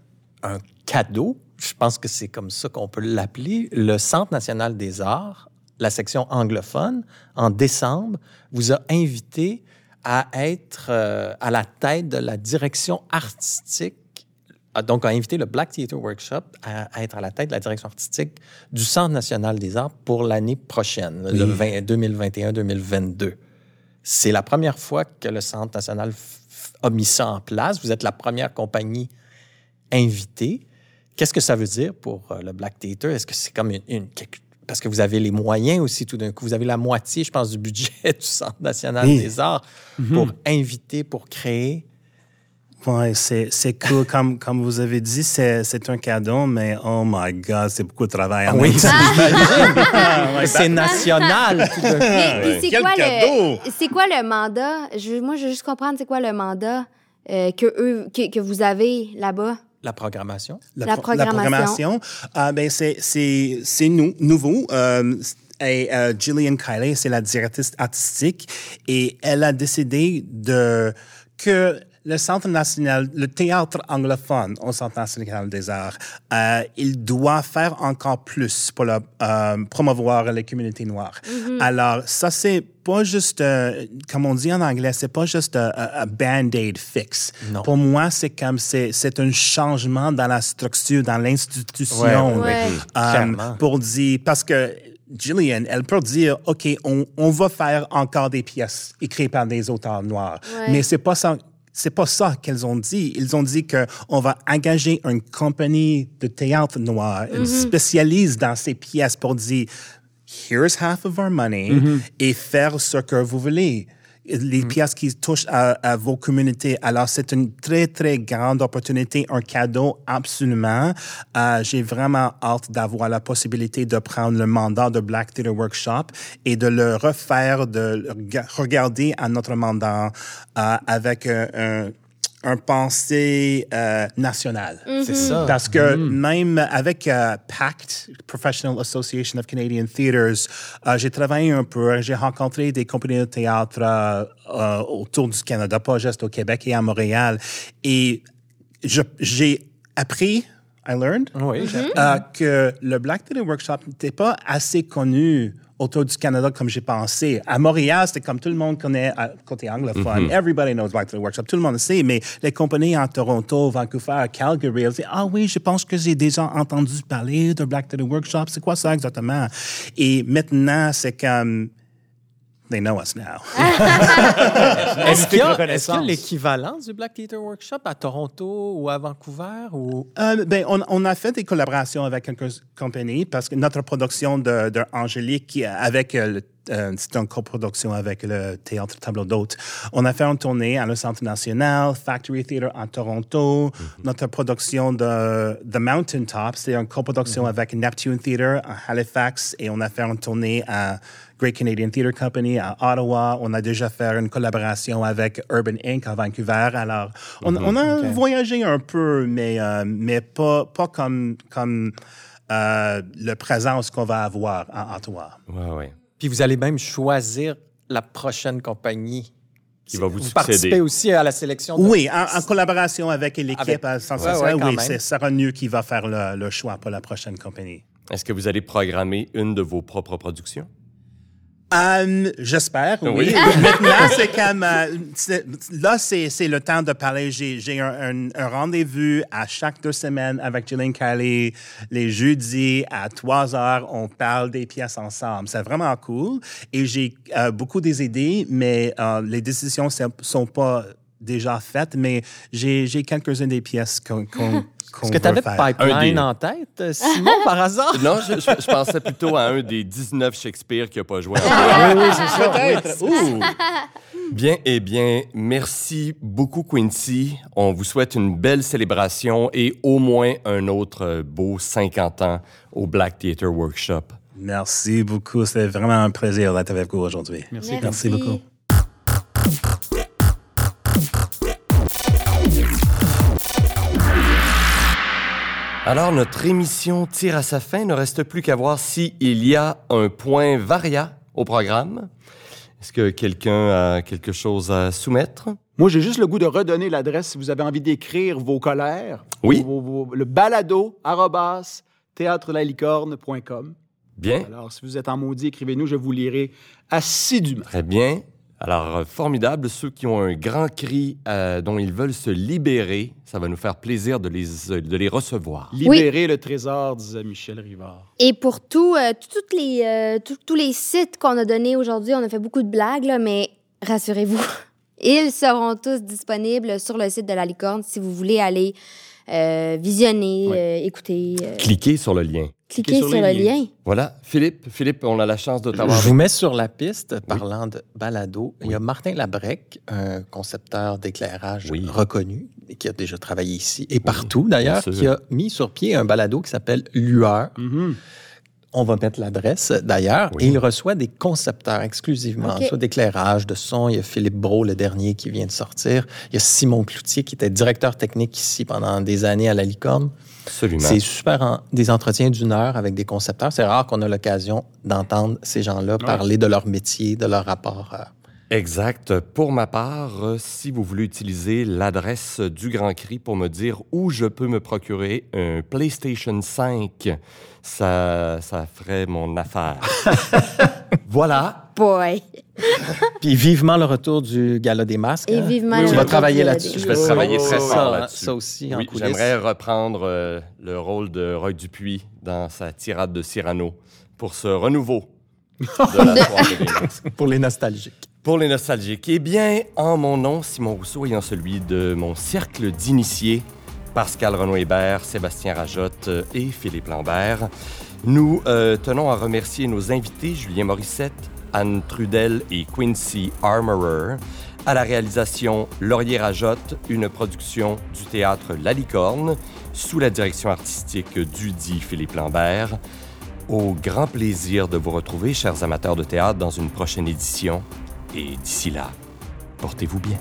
S6: un cadeau, je pense que c'est comme ça qu'on peut l'appeler, le Centre national des arts, la section anglophone, en décembre, vous a invité à être euh, à la tête de la direction artistique a donc invité le Black Theatre Workshop à, à être à la tête de la direction artistique du Centre national des arts pour l'année prochaine, le 20 2021-2022. C'est la première fois que le Centre national a mis ça en place. Vous êtes la première compagnie invitée. Qu'est-ce que ça veut dire pour euh, le Black Theatre? Est-ce que c'est comme une, une- quelque- Parce que vous avez les moyens aussi tout d'un coup. Vous avez la moitié, je pense, du budget [LAUGHS] du Centre national
S7: Oui.
S6: des arts pour inviter, pour créer.
S7: Ouais, c'est, c'est cool. Comme, comme vous avez dit, c'est, c'est un cadeau, mais oh my God, c'est beaucoup de travail. en
S6: Oui. Mais [LAUGHS] c'est national.
S3: Mais puis c'est quoi,
S7: cadeau!
S3: le, c'est quoi le mandat? Je, moi, je veux juste comprendre c'est quoi le mandat euh, que, eux, que, que vous avez là-bas?
S6: La programmation?
S3: La
S7: pro-
S3: programmation.
S7: ah, ben c'est, c'est, c'est nou- nouveau. Euh, et euh, Gillian Kiley, c'est la directrice artistique, et elle a décidé de que le Centre national, le théâtre anglophone au Centre national des arts, euh, il doit faire encore plus pour la, euh, promouvoir les communautés noires. Alors, ça, c'est pas juste, euh, comme on dit en anglais, c'est pas juste un, un- un band-aid fixe.
S6: Non.
S7: Pour moi, c'est comme, c'est, c'est un changement dans la structure, dans l'institution.
S6: Ouais,
S3: ouais.
S7: Euh, pour dire, parce que Gillian, elle peut dire, OK, on, on va faire encore des pièces écrites par des auteurs noirs.
S3: Ouais.
S7: Mais c'est pas ça. C'est pas ça qu'elles ont dit. Ils ont dit que on va engager une compagnie de théâtre noir. Elle spécialise dans ces pièces pour dire, here's half of our money et faire ce que vous voulez. Les pièces qui touchent à, à vos communautés. Alors, c'est une très, très grande opportunité, un cadeau absolument. Euh, J'ai vraiment hâte d'avoir la possibilité de prendre le mandat de Black Theatre Workshop et de le refaire, de le regarder à notre mandat euh, avec un, un, un pensée euh, nationale.
S6: C'est ça.
S7: Parce que même avec euh, PACT, Professional Association of Canadian Theatres, euh, j'ai travaillé un peu, j'ai rencontré des compagnies de théâtre euh, autour du Canada, pas juste au Québec et à Montréal. Et je- j'ai appris, I learned,
S6: Oui,
S7: euh, que le Black Theatre Workshop n'était pas assez connu autour du Canada comme j'ai pensé. À Montréal, c'était comme tout le monde connaît à côté anglophone. Everybody knows Black Theatre Workshop. Tout le monde le sait, mais les compagnies en Toronto, Vancouver, Calgary, elles disent Ah oui, je pense que j'ai déjà entendu parler de Black Theatre Workshop. C'est quoi ça exactement? Et maintenant, c'est comme. They know us now. [LAUGHS]
S6: Est-ce qu'il y a,
S2: reconnaissance.
S6: est-ce qu'il y a l'équivalent du Black Theatre Workshop à Toronto ou à Vancouver? Ou...
S7: Euh, ben, on, on a fait des collaborations avec quelques compagnies parce que notre production de, de Angélique, avec euh, le euh, c'est une coproduction avec le Théâtre Tableau d'Hôte. On a fait une tournée à le Centre National, Factory Theatre en Toronto. Notre production de The Mountain Top, c'est une coproduction avec Neptune Theatre à Halifax et on a fait une tournée à Great Canadian Theatre Company à Ottawa. On a déjà fait une collaboration avec Urban Inc. à Vancouver. Alors, on, on a voyagé un peu, mais, euh, mais pas, pas comme, comme euh, le présence qu'on va avoir à Ottawa.
S1: Ouais, ouais.
S6: Puis vous allez même choisir la prochaine compagnie
S1: Qui va vous
S6: Vous participez aussi à la sélection. de-
S7: Oui, en, en collaboration avec l'équipe
S6: Avec-
S7: à
S6: Ouais,
S7: Social,
S6: ouais, quand
S7: oui, c'est Sarah qui va faire le, le choix pour la prochaine compagnie.
S1: Est-ce que vous allez programmer une de vos propres productions?
S7: J'espère, oui.
S1: Oui.
S7: Maintenant, c'est comme... c'est- là, c'est le temps de parler. J'ai un, un- un rendez-vous à chaque deux semaines avec Gillian Kelly. Les jeudis, à 3 heures, on parle des pièces ensemble. C'est vraiment cool. Et j'ai euh, beaucoup des idées, mais euh, les décisions ne sont pas déjà faites, mais j'ai j'ai quelques-unes des pièces qu'on qu'on [LAUGHS] qu'on
S6: Est-ce que tu avais
S7: faire.
S6: Pipeline
S1: des-
S6: en tête, euh, Simon, par hasard?
S1: Non, je, je- je pensais plutôt à un des 19 Shakespeare qui n'a pas joué.
S2: Oui, oui, c'est ça.
S7: Peut-être. Ouh. [LAUGHS]
S1: Bien, eh bien, merci beaucoup, Quincy. On vous souhaite une belle célébration et au moins un autre euh, beau 50 ans au Black Theatre Workshop.
S7: Merci beaucoup. C'est vraiment un plaisir d'être avec vous aujourd'hui.
S2: Merci.
S7: Merci beaucoup.
S1: Alors, notre émission tire à sa fin. Il ne reste plus qu'à voir s'il y a un point varia au programme. Est-ce que quelqu'un a quelque chose à soumettre?
S2: Moi, j'ai juste le goût de redonner l'adresse si vous avez envie d'écrire vos colères.
S1: Oui.
S2: Vos- vos- vos- le balado, arrobas, théâtrelalicorne.com.
S1: Bien,
S2: Alors, si vous êtes en maudit, écrivez-nous, je vous lirai assidûment.
S1: très bien. Alors, euh, formidable, ceux qui ont un grand cri euh, dont ils veulent se libérer, ça va nous faire plaisir de les, de les recevoir.
S2: Libérer le trésor, disait Michel Rivard.
S3: Et pour tout, euh, tout- toutes les, euh, tout- tous les sites qu'on a donnés aujourd'hui, on a fait beaucoup de blagues, là, mais rassurez-vous, [LAUGHS] ils seront tous disponibles sur le site de la licorne si vous voulez aller euh, visionner,
S1: Oui.
S3: euh, écouter, euh,
S1: Cliquez sur le lien.
S3: Cliquer sur,
S2: sur
S3: le lien.
S1: Voilà, Philippe, Philippe, on a la chance de t'avoir.
S6: Je vous mets sur la piste, parlant de balado. Il y a Martin Labrec, un concepteur d'éclairage
S1: Oui.
S6: reconnu, et qui a déjà travaillé ici et partout d'ailleurs, qui a mis sur pied un balado qui s'appelle Lueur.
S2: Mhm.
S6: On va mettre l'adresse d'ailleurs.
S1: Oui.
S6: Et il reçoit des concepteurs exclusivement, soit d'éclairage, de son. Il y a Philippe Brault, le dernier, qui vient de sortir. Il y a Simon Cloutier, qui était directeur technique ici pendant des années à la Licorne.
S1: Absolument.
S6: C'est super, en- des entretiens d'une heure avec des concepteurs. C'est rare qu'on a l'occasion d'entendre ces gens-là parler de leur métier, de leur rapport. euh,
S1: Exact. Pour ma part, euh, si vous voulez utiliser l'adresse du Grand Cri pour me dire où je peux me procurer un PlayStation 5, ça, ça ferait mon affaire. [LAUGHS] voilà.
S3: Boy.
S6: Puis vivement le retour du Gala des masques.
S3: Et
S6: hein?
S3: vivement
S6: Tu
S3: le
S6: vas
S3: retour
S6: travailler
S3: du Gala
S6: là-dessus.
S3: des
S1: Je vais
S2: Oh,
S1: travailler
S2: oh,
S1: très fort
S6: ça,
S1: là-dessus.
S6: ça aussi en
S1: Oui,
S6: coulisses.
S1: J'aimerais reprendre euh, le rôle de Roy Dupuis dans sa tirade de Cyrano pour ce renouveau de la [LAUGHS] soirée des [LAUGHS] masques.
S6: Pour les nostalgiques.
S1: Pour les nostalgiques, eh bien, en mon nom, Simon Rousseau, et en celui de mon cercle d'initiés, Pascal Renaud-Hébert, Sébastien Rajotte euh, et Philippe Lambert, nous euh, tenons à remercier nos invités, Julien Morissette, Anne Trudel et Quincy Armorer. À la réalisation, Laurier Rajotte, une production du théâtre La Licorne, sous la direction artistique du dit Philippe Lambert. Au grand plaisir de vous retrouver, chers amateurs de théâtre, dans une prochaine édition. Et d'ici là, portez-vous bien.